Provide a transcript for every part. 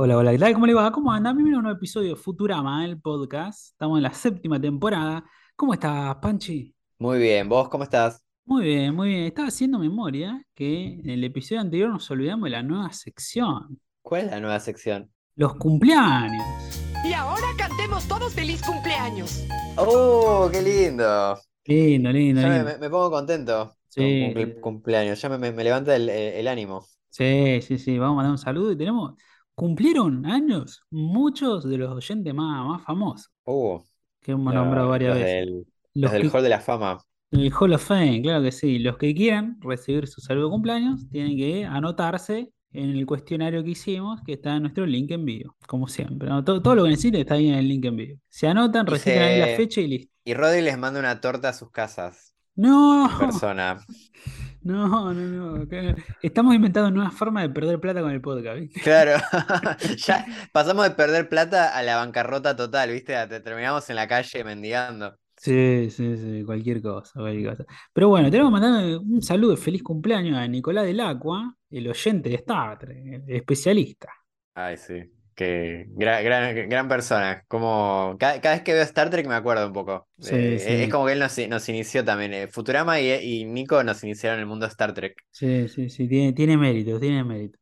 Hola, hola, ¿qué tal? ¿Cómo le va? ¿Cómo anda? Bienvenido a un nuevo episodio de Futurama, el podcast. Estamos en la séptima temporada. ¿Cómo estás, Panchi? Muy bien, ¿vos cómo estás? Muy bien, muy bien. Estaba haciendo memoria que en el episodio anterior nos olvidamos de la nueva sección, ¿Cuál es la nueva sección? los cumpleaños. Y ahora cantemos todos feliz cumpleaños. ¡Oh, qué lindo! Lindo, lindo, Ya lindo. me- me pongo contento Sí. con cumple- cumpleaños, ya me, me- me levanta el, el ánimo. Sí, sí, sí, vamos a mandar un saludo y tenemos, cumplieron años muchos de los oyentes más, más famosos Uh, que hemos nombrado varias los veces. del, los Los del que Hall de la Fama. El Hall of Fame, claro que sí. Los que quieran recibir su saludo de cumpleaños tienen que anotarse en el cuestionario que hicimos, que está en nuestro link en vivo, como siempre. ¿no? Todo, todo lo que necesiten está ahí en el link en vivo. Se anotan, reciben ahí la fecha y listo. Y Rodri les manda una torta a sus casas, No, en persona. no, no, no. Estamos inventando nuevas formas de perder plata con el podcast, ¿viste? Claro, ya pasamos de perder plata a la bancarrota total, ¿viste? Te- Terminamos en la calle mendigando. Sí, sí, sí, cualquier cosa, cualquier cosa. Pero bueno, tenemos que mandar un saludo de feliz cumpleaños a Nicolás del Acua, el oyente de Star Trek, el especialista. Ay, sí. Que gran, gran, gran persona. Como cada, cada vez que veo Star Trek me acuerdo un poco. Sí, Eh, sí. Es como que él nos, nos inició también. eh, Futurama y, y Nico nos iniciaron en el mundo Star Trek. Sí, sí, sí, tiene, tiene mérito, tiene mérito.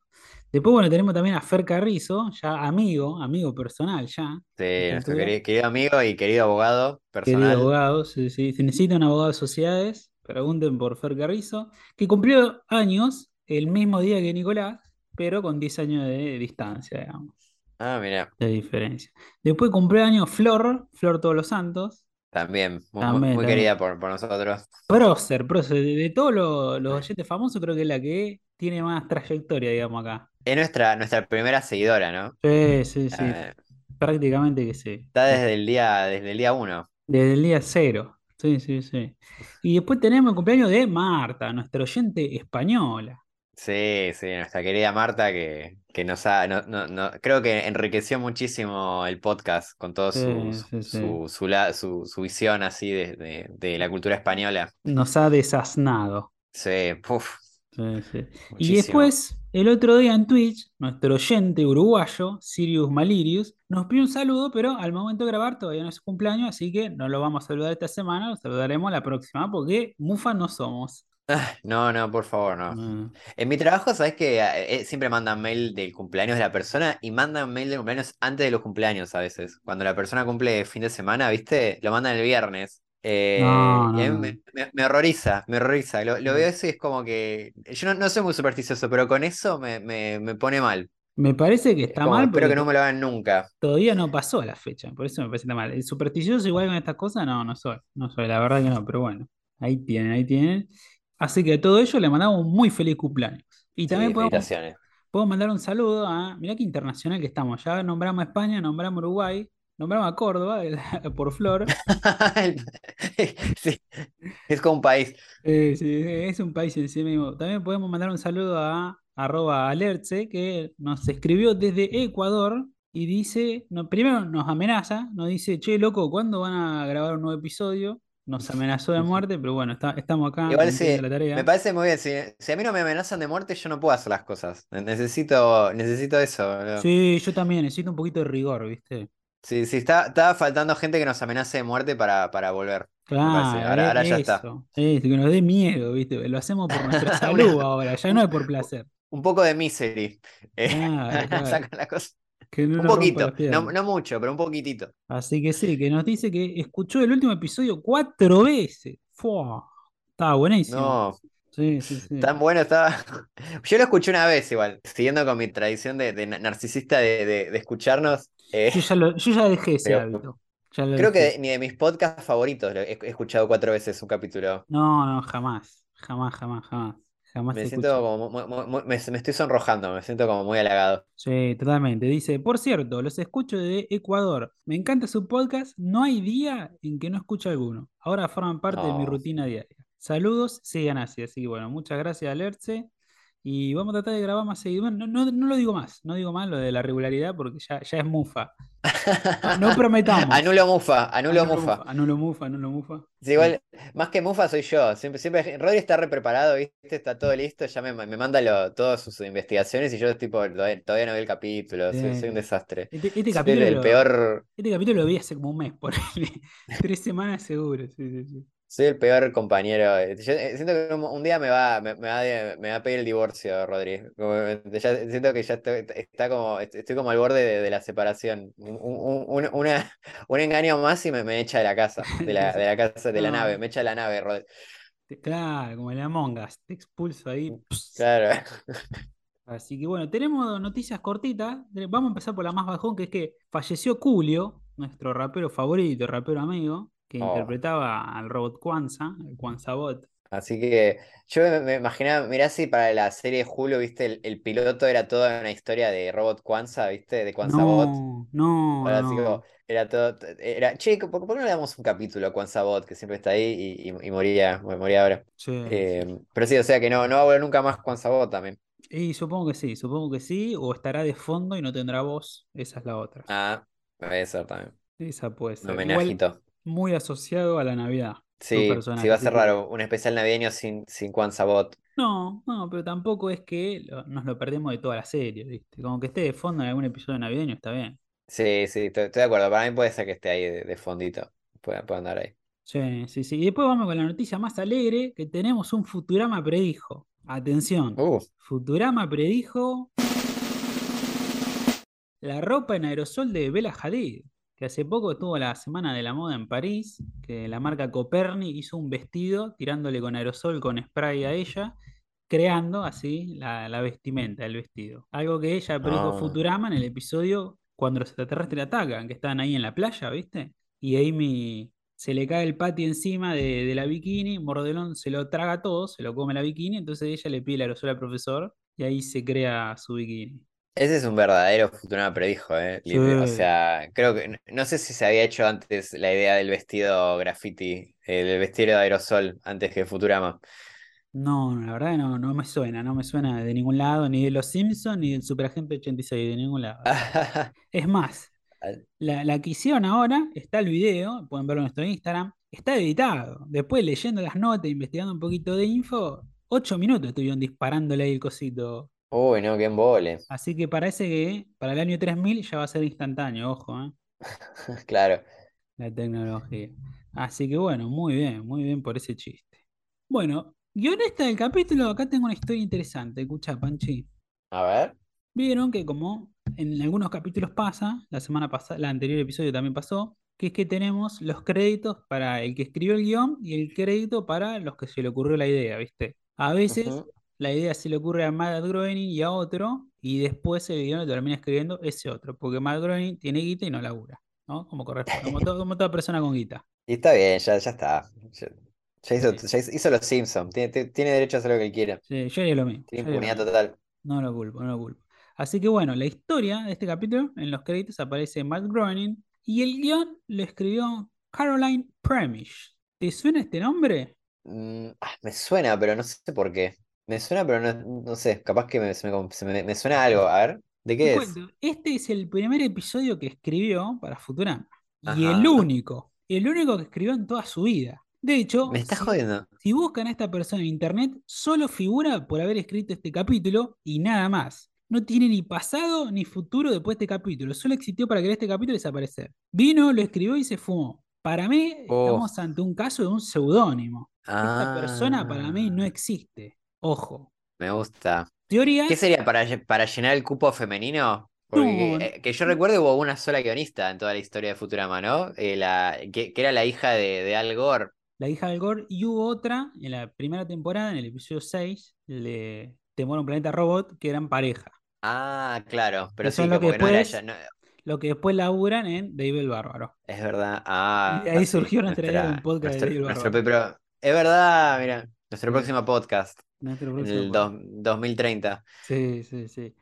Después, bueno, tenemos también a Fer Carrizo, ya amigo, amigo personal ya. Sí, nuestro querido, querido amigo y querido abogado Querido personal. abogado, sí, sí. Si necesitan abogado de sociedades, pregunten por Fer Carrizo, que cumplió años el mismo día que Nicolás, pero con 10 años de distancia, digamos, Ah, mira, de diferencia. Después cumplió años Flor, Flor Todos los Santos. también. Muy, muy- También, muy también. querida por, por nosotros. Prócer, prócer, de, de todos los, los oyentes famosos, creo que es la que tiene más trayectoria, digamos, acá. Es nuestra, nuestra primera seguidora, ¿no? Sí, sí, sí. Eh, Prácticamente que sí. está desde el día, desde el día uno. Desde el día cero. Sí, sí, sí. Y después tenemos el cumpleaños de Marta, nuestra oyente española. Sí, sí, nuestra querida Marta que, que nos ha, no, no, no- creo que enriqueció muchísimo el podcast con todo Sí, su, sí, sí. su, su, la- su, su visión así de, de, de la cultura española. Nos ha desasnado. Sí, puf, Sí, sí. Y después, el otro día en Twitch, nuestro oyente uruguayo, Sirius Malirius, nos pidió un saludo, pero al momento de grabar todavía no es su cumpleaños, así que no lo vamos a saludar esta semana, lo saludaremos la próxima, porque mufa no somos. Ah, No, no, por favor, no. No. En mi trabajo, sabes que eh, siempre mandan mail del cumpleaños de la persona y mandan mail de cumpleaños antes de los cumpleaños a veces. Cuando la persona cumple fin de semana, ¿viste? Lo mandan el viernes. Eh, No, no, y a mí me, me- me horroriza, me horroriza. Lo, lo veo eso y es como que. Yo no, no soy muy supersticioso, pero con eso me, me, me pone mal. Me parece que Es está como, mal espero que no me lo hagan nunca. todavía no pasó la fecha, por eso me parece que está mal. El supersticioso igual con estas cosas, no, no soy, no soy, la verdad que no, pero bueno, ahí tienen, ahí tienen. Así que a todo ello le mandamos un muy feliz cumpleaños. Y Sí, también podemos, felicitaciones. Puedo mandar un saludo a. Mirá qué internacional que estamos. Ya nombramos a España, nombramos a Uruguay, nombramos a Córdoba por Flor. Sí, es como un país. Eh, sí, es un país en sí mismo. También podemos mandar un saludo a arroba alerce, que nos escribió desde Ecuador y dice, no, primero nos amenaza, nos dice, che, loco, ¿cuándo van a grabar un nuevo episodio? Nos amenazó de muerte, pero bueno, está- estamos acá Igual sí, la tarea. me parece muy bien. Si, si a mí no me amenazan de muerte, yo no puedo hacer las cosas. Necesito, necesito eso, boludo. Sí, yo también necesito un poquito de rigor, ¿viste? Sí, sí, está, estaba faltando gente que nos amenace de muerte para, para volver. Claro, Ahora, ahora ya está. eso, que nos dé miedo, ¿viste? Lo hacemos por nuestra salud ahora, ya no es por placer. Un poco de misery. Eh, Claro, claro. sacan la cosa. Que no Un poquito, no, no mucho, pero un poquitito. Así que sí, que nos dice que escuchó el último episodio cuatro veces. ¡Fua! Estaba buenísimo. No, Sí, sí, sí. tan bueno estaba. Yo lo escuché una vez igual, siguiendo con mi tradición de, de narcisista de, de- de escucharnos. eh, Yo ya, lo- yo ya dejé ese Pero- hábito. Creo que dejé. ni de mis podcasts favoritos lo he, he escuchado cuatro veces un capítulo. No, no, jamás. Jamás, jamás, jamás. Jamás Me te siento escuché. como muy- muy- muy- me, me estoy sonrojando, me siento como muy halagado. Sí, totalmente. Dice, por cierto, los escucho de Ecuador. Me encanta su podcast. No hay día en que no escuche alguno. Ahora forman parte de mi rutina diaria. Saludos, sigan así. Así que bueno, muchas gracias, Alerce. Y vamos a tratar de grabar más seguido. Bueno, no, no, no lo digo más, no digo más lo de la regularidad porque ya, ya es mufa. No, no prometamos. Anulo mufa, anulo mufa. Anulo mufa, anulo mufa. Sí, igual, más que mufa soy yo. Siempre, siempre, Rodri está re preparado, ¿viste? Está todo listo, ya me, me manda lo- todas sus investigaciones y yo tipo, todavía, no veo el capítulo, soy, soy un desastre. Este, este el, capítulo el peor, este capítulo lo vi hace como un mes, por Tres semanas seguro, sí, sí, sí. Soy el peor compañero. Yo eh, siento que un, día me va, me, me va, a- me va a pedir el divorcio, Rodri. Eh, ya siento que ya estoy, está como, estoy como al borde de, de la separación. Un, un- un- una, un engaño más y me, me echa de la casa, de la, de la casa, de la No. nave, me echa de la nave, Rodri. Claro, como el Among Us, te expulso ahí. Claro. Así que bueno, tenemos noticias cortitas. Vamos a empezar por la más bajón, que es que falleció Julio, nuestro rapero favorito, rapero amigo, que Oh. interpretaba al robot Kwanzaa, el Kwanzaa Bot. Así que yo me, imaginaba, mirá si para la serie de Hulu, viste, el, el piloto era toda una historia de Robot Kwanzaa, viste, de Kwanzaa Bot. No, no, así no. como, era todo, era, che, ¿por, por qué no le damos un capítulo a Kwanzaa Bot, que siempre está ahí y, y- y moría, moría ahora? Sí, sí. Eh, pero sí, o sea que no, no va a volver nunca más Kwanzaa Bot también. Y supongo que sí, supongo que sí, o estará de fondo y no tendrá voz. Esa es la otra. Ah, puede ser también. Esa puede Un ser. Igual homenajito. Muy asociado a la Navidad. Sí, sí, va a ser raro, un especial navideño sin, sin Kwanzaa Bot. No, no, pero tampoco es que lo- nos lo perdemos de toda la serie, ¿viste? Como que esté de fondo en algún episodio navideño, está bien. Sí, sí, estoy, estoy de acuerdo. Para mí puede ser que esté ahí de, de fondito. Puede, puede andar ahí. Sí, sí, sí. Y después vamos con la noticia más alegre, que tenemos un Futurama predijo. Atención. Uh, Futurama predijo la ropa en aerosol de Bella Hadid, que hace poco estuvo la Semana de la Moda en París, que la marca Coperni hizo un vestido tirándole con aerosol, con spray a ella, creando así la, la vestimenta, el vestido. Algo que ella predijo Ah. Futurama en el episodio cuando los extraterrestres atacan, que están ahí en la playa, ¿viste? Y Amy se le cae el pati encima de, de la bikini, Mordelón se lo traga todo, se lo come la bikini, entonces ella le pide el aerosol al profesor y ahí se crea su bikini. Ese es un verdadero Futurama predijo, ¿eh? Sí. O sea, creo que. no- No sé si se había hecho antes la idea del vestido graffiti, el vestido de aerosol, antes que Futurama. No, no, la verdad no, no me suena, no me suena de ningún lado, ni de Los Simpsons, ni del Superagente 86, de ningún lado. Es más, la, la que hicieron ahora, está el video, pueden verlo en nuestro Instagram, está editado. Después leyendo las notas, investigando un poquito de info, ocho minutos estuvieron disparándole ahí el cosito. Uy, no, qué embole. Así que parece que para el año 3000 ya va a ser instantáneo, ojo, ¿eh? Claro. la tecnología. Así que bueno, muy bien, muy bien por ese chiste. Bueno, guionista del capítulo, acá tengo una historia interesante, escucha, Panchi. A ver. Vieron que como en algunos capítulos pasa, la semana pasada, el anterior episodio también pasó, que es que tenemos los créditos para el que escribió el guion y el crédito para los que se le ocurrió la idea, ¿viste? A veces Ujú. La idea se le ocurre a Matt Groening y a otro, y después el guion lo termina escribiendo ese otro, porque Matt Groening tiene guita y no labura, ¿no? Como corresponde, como, todo- como toda persona con guita. Y está bien, ya, ya está. Ya, ya hizo, Sí. ya hizo, hizo los Simpsons. Tiene, derecho a hacer lo que quiera. Sí, yo haría lo mismo. Tiene impunidad total. No lo culpo, no lo culpo. Así que bueno, la historia de este capítulo, en los créditos aparece Matt Groening y el guion lo escribió Caroline Premish. ¿Te suena este nombre? Mm, ah, me suena, pero no sé por qué. Me suena, pero no, no sé. Capaz que me, se me, se me- me suena algo. A ver, ¿de qué es? cuento, este es el primer episodio que escribió para Futurama. Y el único, el único que escribió en toda su vida. De hecho, Me estás si- jodiendo. Si buscan a esta persona en internet, solo figura por haber escrito este capítulo y nada más. No tiene ni pasado ni futuro después de este capítulo. Solo existió para crear este capítulo y desaparecer. Vino, lo escribió y se fumó. Para mí, Oh. estamos ante un caso de un seudónimo. Esta persona para mí no Ah, existe. Ojo. me gusta. Teoría. ¿Qué sería para, para llenar el cupo femenino? Porque eh, que yo recuerde hubo una sola guionista en toda la historia de Futurama, ¿no? Eh, la, que, que era la hija de, de Al Gore. La hija del Gore. Y hubo otra en la primera temporada, en el episodio 6, de Temor a un planeta robot, que eran pareja. Ah, claro, pero Eso sí, es lo como que que no era después- ella. no- Lo que después laburan en David el Bárbaro. es verdad. Ah, Y ahí surgió nuestra idea de un podcast de David el Bárbaro. pero es verdad, mira, nuestro Sí. próximo podcast, Nuestro en próximo el podcast. dos- 2030. Sí, sí, sí.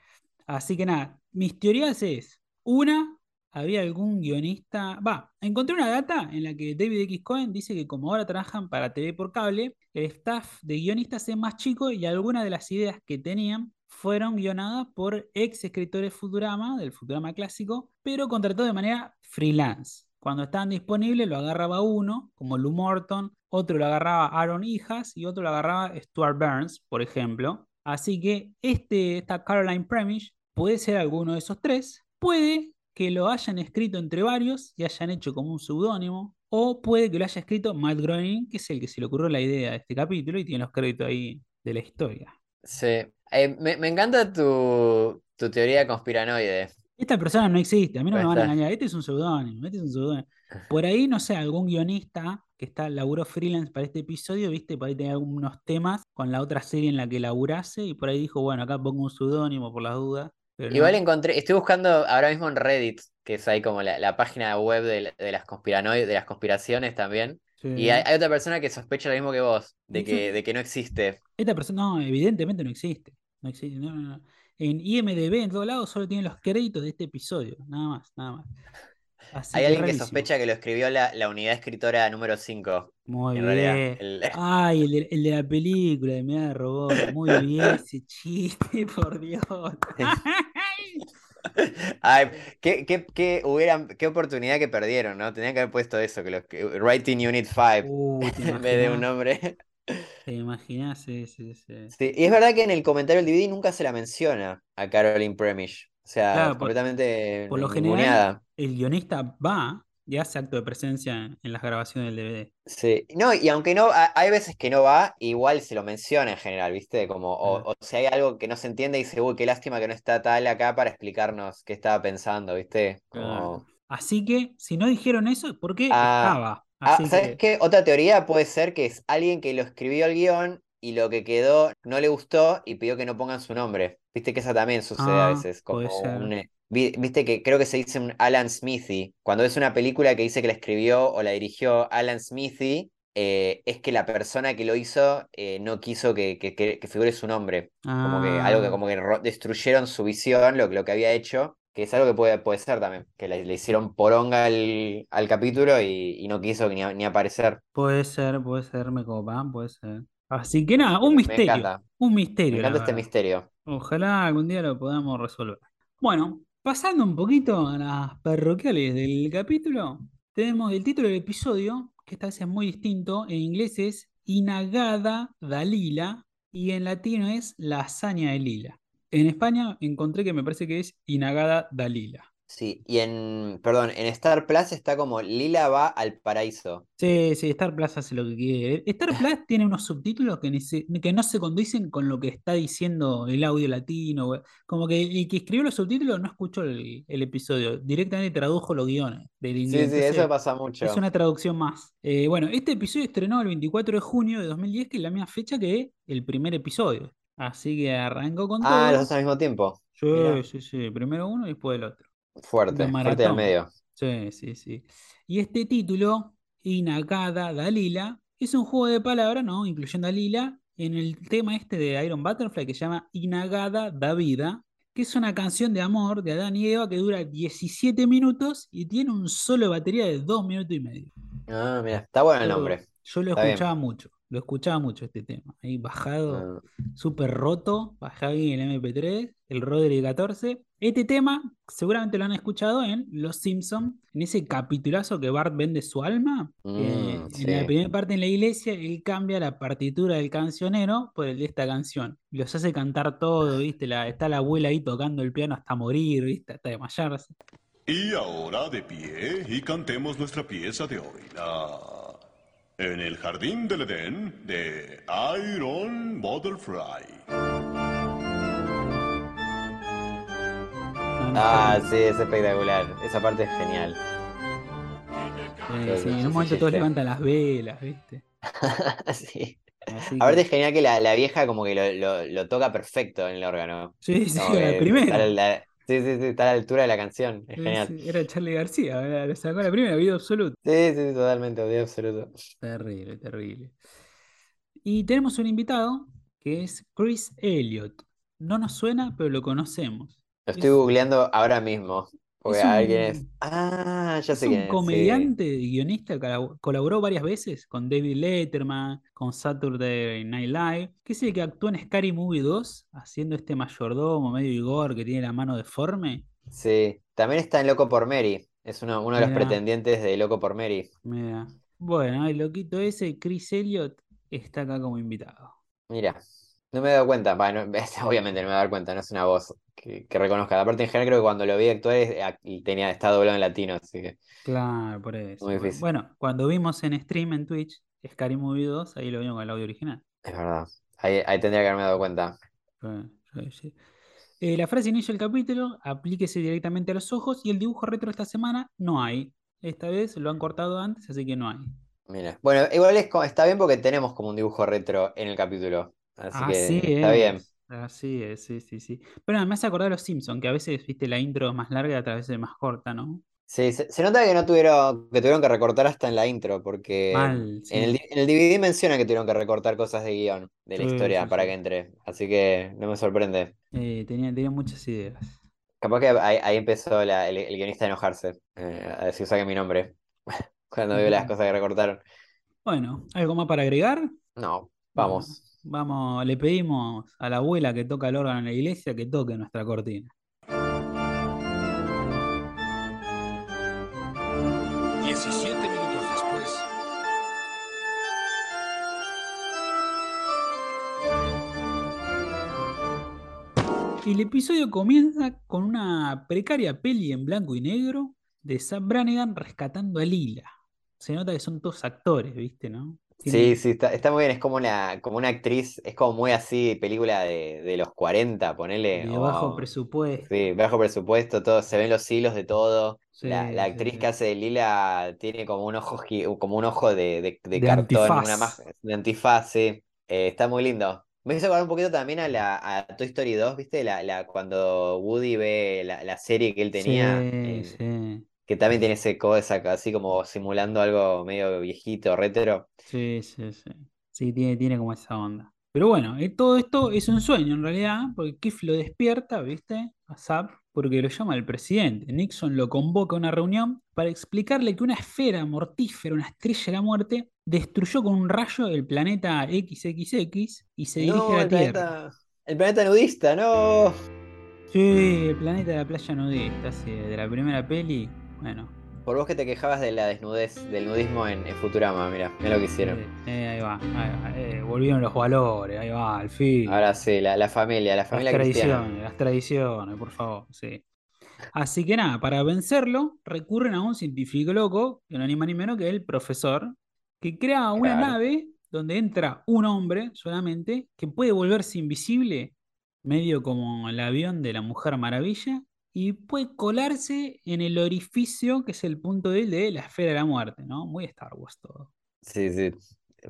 Así que nada, mis teorías es, una, había algún guionista. Va, encontré una data en la que David X. Cohen dice que como ahora trabajan para TV por cable, el staff de guionistas es más chico y algunas de las ideas que tenían fueron guionadas por ex escritores Futurama, del Futurama clásico, pero contratados de manera freelance. Cuando estaban disponibles lo agarraba uno, como Lou Morton, otro lo agarraba Aaron Hijas y otro lo agarraba Stuart Burns, por ejemplo. Así que este, esta Caroline Premish puede ser alguno de esos tres, puede que lo hayan escrito entre varios y hayan hecho como un seudónimo, o puede que lo haya escrito Matt Groening, que es el que se le ocurrió la idea de este capítulo y tiene los créditos ahí de la historia. Sí. Eh, me, me encanta tu, tu teoría conspiranoide. Esta persona no existe, a mí no me van a engañar, este es un seudónimo, este es un seudónimo. Por ahí, no sé, algún guionista que está laburó freelance para este episodio, viste, por ahí tenía algunos temas con la otra serie en la que laburase y por ahí dijo, bueno, acá pongo un seudónimo por las dudas. Pero Igual no. encontré, estoy buscando ahora mismo en Reddit, que es ahí como la, la página web de, de las conspiranoides, de las conspiraciones también. Sí. Y hay, hay otra persona que sospecha lo mismo que vos, de ¿Y que, de que no existe. Esta persona, no, evidentemente no existe. No existe, no, no, no. En IMDB, en todos lados, solo tienen los créditos de este episodio, nada más, nada más. Así Hay alguien que sospecha que lo escribió la, la unidad escritora número 5. Muy En realidad, bien. el- Ay, el de, el de la película de Mirada de Robot. Muy bien ese chiste, por Dios. Ay, qué, qué, qué hubieran, qué oportunidad que perdieron, ¿no? Tenían que haber puesto eso, que los que Writing Unit 5 Uy, ¿te en vez de un nombre. ¿Te imaginás? Sí, sí, sí. Sí, y es verdad que en el comentario del DVD nunca se la menciona a Caroline Premish. O sea, Claro, por, completamente por lo general, el guionista va y hace acto de presencia en las grabaciones del DVD. Sí, no, y aunque no, ha- hay veces que no va, igual se lo menciona en general, ¿viste? Como, o, si hay algo que no se entiende, dice, uy, qué lástima que no está tal acá para explicarnos qué estaba pensando, ¿viste? Así que, si no dijeron eso, es porque Ah, estaba. ah, Así ¿sabes que, qué? Otra teoría puede ser que es alguien que lo escribió el guion y lo que quedó no le gustó y pidió que no pongan su nombre. Viste que esa también sucede a ah, veces, puede como ser. un... eh, vi- Viste que creo que se dice un Alan Smithy. Cuando es una película que dice que la escribió o la dirigió Alan Smithy, eh, es que la persona que lo hizo eh, no quiso que, que, figure su nombre. Como que algo que Ah, como que ro- destruyeron su visión, lo, que- lo que había hecho, que es algo que puede, puede ser también, que le, le hicieron poronga al, al capítulo y, y no quiso ni, aparecer. puede ser, puede ser, me copan, puede ser. Así que nada, un Me, me misterio. encanta, Un me misterio, la encanta este verdad. misterio. Ojalá algún día lo podamos resolver. Bueno, pasando un poquito a las parroquiales del capítulo, tenemos el título del episodio, que esta vez es muy distinto. En inglés es Inagada Dalila y en latino es La hazaña de Lila. En España encontré que me parece que es Inagada Dalila. Sí, y en, perdón, en Star Plus está como Lila va al paraíso. Sí, sí, Star Plus hace lo que quiere. Star Plus tiene unos subtítulos que, ni se- que no se condicen con lo que está diciendo el audio latino. Como que el que escribió los subtítulos no escuchó el, el episodio, directamente tradujo los guiones del Sí, inglés. sí, eso Entonces, pasa es mucho. una traducción más. Eh, bueno, este episodio estrenó el 24 de junio de 2010, que es la misma fecha que el primer episodio. Así que arrancó con Ah, los todo. dos al mismo tiempo. Sí, Mirá, sí, sí. Primero uno y después el otro. Fuerte, fuerte maratón. medio. Sí, sí, sí. Y este título, Inagada Dalila, es un juego de palabras, ¿no? Incluyendo a Lila, en el tema este de Iron Butterfly que se llama Inagada da Vida, que es una canción de amor de Adán y Eva que dura 17 minutos y tiene un solo de batería de 2 minutos y medio. Ah, mira, está bueno el nombre. yo lo Está bien. escuchaba mucho, lo escuchaba mucho este tema. Ahí bajado, Ah, súper roto, bajaba bien el MP3, el Rodri 14. Este tema seguramente lo han escuchado en Los Simpson, en ese capitulazo que Bart vende su alma. mm, en la primera parte en la iglesia, él cambia la partitura del cancionero por el de esta canción. Y los hace cantar todo, ¿viste? La, está la abuela ahí tocando el piano hasta morir, ¿viste? Hasta desmayarse. Y ahora de pie y cantemos nuestra pieza de hoy, la En el jardín del Edén de Iron Butterfly. Ah, sí, es espectacular. Esa parte es genial. Eh, sí, en un momento todos levantan las velas, ¿viste? Sí. Así Aparte que. es genial que la, la vieja como que lo, lo, lo toca perfecto en el órgano. Sí, sí, Como la primera. la, sí, sí, sí, está a la altura de la canción. Es genial. sí, Era Charlie García, ¿verdad? le sacó la primera, video absoluto. Sí, sí, totalmente, odio absoluto. Terrible, terrible. Y tenemos un invitado que es Chris Elliott. No nos suena, pero lo conocemos. Lo estoy Es, googleando ahora mismo. Porque Es alguien es. un- Ah, ya Es sé un quién es. sí. comediante y guionista, colab- colaboró varias veces con David Letterman, con Saturday Night Live, que es el que actuó en Scary Movie 2, haciendo este mayordomo medio Igor que tiene la mano deforme. Sí. También está en Loco por Mary. Es uno, uno de los pretendientes de Loco por Mary. Mira. Bueno, el loquito ese, Chris Elliott, está acá como invitado. Mira, no me he dado cuenta. Bueno, obviamente no me he dado cuenta, no es una voz que, que reconozca. Aparte, en general, creo que cuando lo vi actuar tenía, estaba doblado en latino, así que. Claro, por eso. Muy difícil. Bueno, cuando vimos en stream en Twitch Scary Movie 2, ahí lo vimos con el audio original. Es verdad. Ahí, ahí tendría que haberme dado cuenta. Sí, sí, sí. Eh, la frase inicia el capítulo, aplíquese directamente a los ojos y el dibujo retro esta semana no hay. Esta vez lo han cortado antes, así que no hay. Mira. Bueno, igual es, está bien porque tenemos como un dibujo retro en el capítulo. Así Así que está bien. Así es, sí, sí, sí. Pero me hace acordar a los Simpsons, que a veces, viste, la intro es más larga y otras veces es más corta, ¿no? Sí, se, se nota que no tuvieron, que tuvieron que recortar hasta en la intro, porque Mal, en el, en el DVD menciona que tuvieron que recortar cosas de guion de la Sí, historia sí, para que entre. Así que no me sorprende. Eh, tenía, tenía muchas ideas. Capaz que ahí, ahí empezó la- el, el guionista a enojarse, eh, a decir saque mi nombre. Cuando vio las cosas que recortaron. Bueno, ¿algo más para agregar? No, Bueno, vamos. le pedimos a la abuela que toca el órgano en la iglesia que toque nuestra cortina. 17 minutos después. El episodio comienza con una precaria peli en blanco y negro de Sam Brannigan rescatando a Lila. Se nota que son todos actores, ¿viste, no? Sí, sí, está, está muy bien. Es como una, como una actriz, es como muy así, película de, de los 40, ponele. de bajo presupuesto. Sí, bajo presupuesto, todo, se ven los hilos de todo. La, Sí, la actriz sí. que hace de Lila tiene como un ojo, como un ojo de, de- cartón, antifaz. una más de antifaz, sí. Eh, está muy lindo. Me hizo acordar un poquito también a la a Toy Story 2, ¿viste? La, la, cuando Woody ve la, la serie que él tenía, Sí, en- sí, que también tiene ese cosa así como simulando algo medio viejito, retro. sí, sí, sí. Sí, tiene, tiene como esa onda. Pero bueno, eh, todo esto es un sueño en realidad, porque Kiff lo despierta, ¿viste? A Zap, porque lo llama el presidente. Nixon lo convoca a una reunión para explicarle que una esfera mortífera, una estrella de la muerte, destruyó con un rayo el planeta XXX y se dirige No, a la el Tierra. planeta, el planeta nudista, no. Sí, el planeta de la playa nudista, sí, de la primera peli. Bueno, Por vos que te quejabas de la desnudez, del nudismo en, en Futurama, mira, mira lo que hicieron. eh, eh, ahí va, ahí va, eh, volvieron los valores, ahí va, al fin. Ahora sí, la, la familia, la Las familia cristiana. tradiciones, las tradiciones, por favor, sí. Así que nada, para vencerlo, recurren a un científico loco, que no ni más ni menos que el profesor, que crea una Claro. nave donde entra un hombre solamente, que puede volverse invisible, medio como el avión de la Mujer Maravilla, y puede colarse en el orificio que es el punto débil de la esfera de la muerte, ¿no? Muy Star Wars todo. Sí, sí.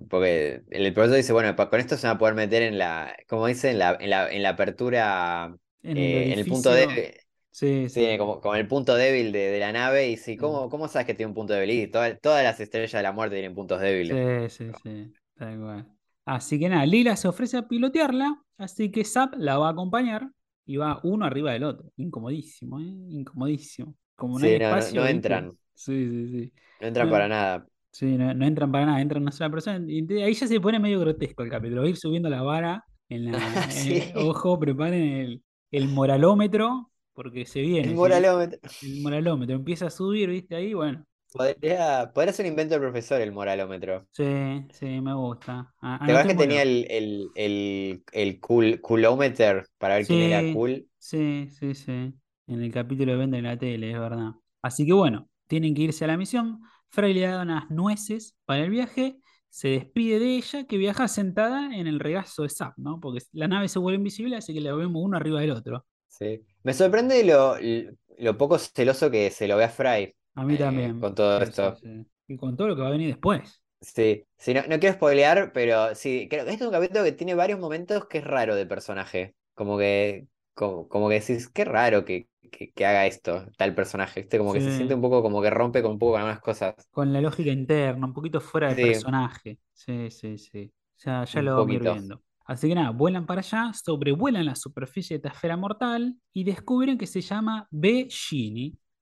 Porque el, el profesor dice, bueno, con esto se van a poder meter en la, como dice, en la, en la, en la apertura, En eh, en el punto orificio- débil. Sí, Sí, sí. como, como el punto débil de, de la nave. Y sí, ¿cómo, cómo sabes que tiene un punto débil? Y toda- todas las estrellas de la muerte tienen puntos débiles. Sí, sí, sí, tal cual. Así que nada, Lila se ofrece a pilotearla, así que Zap la va a acompañar y va uno arriba del otro. Incomodísimo, ¿eh? Incomodísimo. Como no Sí, hay no, espacio, no entran. Sí, sí, sí. No entran No. para nada. Sí, no, no entran para nada, entran una sola persona. Y de ahí ya se pone medio grotesco el capítulo. Va a ir subiendo la vara en la. en Sí. el- ojo, preparen el, el moralómetro, porque se viene. El ¿sí? moralómetro. El moralómetro empieza a subir, ¿viste? Ahí, bueno. Podría, podría ser un invento del profesor el moralómetro. Sí, sí, me gusta. ¿Te acuerdas que tenía el, el, el, el cool, coolómeter para ver quién era cool? Sí, sí, sí. En el capítulo de Vende en la tele, es verdad. Así que bueno, tienen que irse a la misión. Fry le da unas nueces para el viaje. Se despide de ella, que viaja sentada en el regazo de Zap, ¿no? Porque la nave se vuelve invisible, así que la vemos uno arriba del otro. Sí. Me sorprende lo, lo poco celoso que se lo ve a Fry. A mí Eh, también. con todo Sí, esto. sí, sí. Y con todo lo que va a venir después. Sí, sí, no, no quiero spoilear, pero sí, creo que este es un capítulo que tiene varios momentos que es raro de personaje. Como que, como, como que decís, qué raro que, que, que haga esto, tal personaje. ¿viste? Como que se siente un poco como que rompe con un poco con algunas cosas. Con la lógica interna, un poquito fuera de Sí. personaje. Sí, sí, sí. Ya, ya Un lo vamos viendo. Así que nada, vuelan para allá, sobrevuelan la superficie de esta esfera mortal y descubren que se llama B.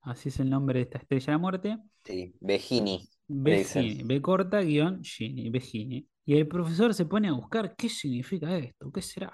Así es el nombre de esta estrella de la muerte. Sí, dicen. Begini, B corta, guion, Gini, Begini. Y el profesor se pone a buscar qué significa esto, qué será.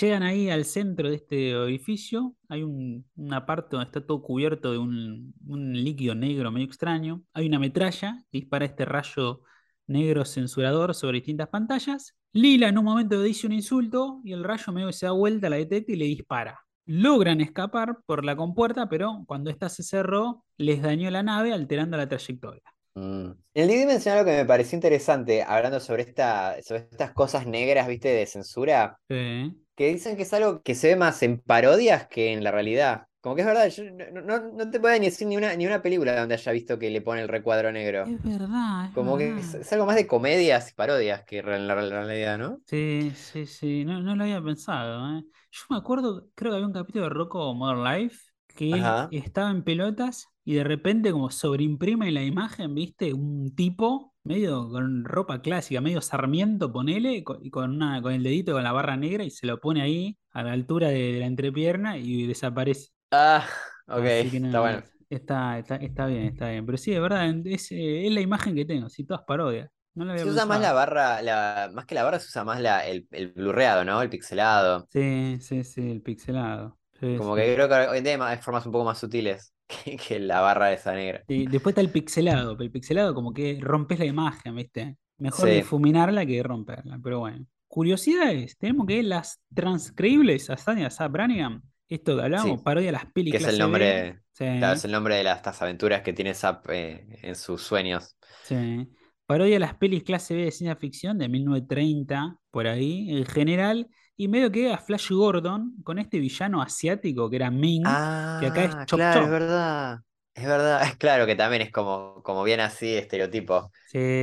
Llegan ahí al centro de este orificio, hay un- una parte donde está todo cubierto de un, un líquido negro medio extraño. Hay una metralla que dispara este rayo negro censurador sobre distintas pantallas. Lila en un momento dice un insulto y el rayo medio se da vuelta, la detecta y le dispara. Logran escapar por la compuerta, pero cuando esta se cerró, les dañó la nave alterando la trayectoria. Mm. En el DVD mencionó algo que me pareció interesante, hablando sobre esta, sobre estas cosas negras, viste, de censura, Sí. que dicen que es algo que se ve más en parodias que en la realidad. Como que es verdad, yo no, no- no te puedo ni decir ni una, ni una película donde haya visto que le pone el recuadro negro. Es verdad, es Como que es, algo más de comedias y parodias que en la, realidad, ¿no? Sí, sí, sí, no, no lo había pensado, ¿eh? Yo me acuerdo, creo que había un capítulo de Rocco Modern Life que Ajá. estaba en pelotas y de repente como sobreimprime la imagen, ¿viste? Un tipo medio con ropa clásica, medio sarmiento, ponele, y con, una, con el dedito con la barra negra y se lo pone ahí a la altura de, de la entrepierna y desaparece. Ah, ok, está no, bueno. está, está, está bien, está bien. Pero sí, de verdad, es, es la imagen que tengo, sí, todas parodias. No Se usa más la barra, la, más que la barra se usa más la, el, el blurreado, ¿no? El pixelado. Sí, sí, sí, el pixelado. Sí, Como sí. que creo que hoy en día hay formas un poco más sutiles que, que la barra esa negra. Sí, después está el pixelado, pero el pixelado como que rompes la imagen, ¿viste? Mejor difuminarla que romperla, pero bueno. Curiosidades, tenemos que las transcreíbles hazañas de Zap Brannigan. Esto que hablábamos, Sí, parodia las pelis que es el clase B. nombre, Sí, claro, es el nombre de las, estas aventuras que tiene Zap eh, en sus sueños. sí. Parodia las pelis clase B de ciencia ficción de 1930, por ahí, en general. Y medio que a Flash Gordon con este villano asiático que era Ming, que acá es Ah, Chop claro, es verdad. Es verdad, es claro que también es como, como bien así, estereotipo,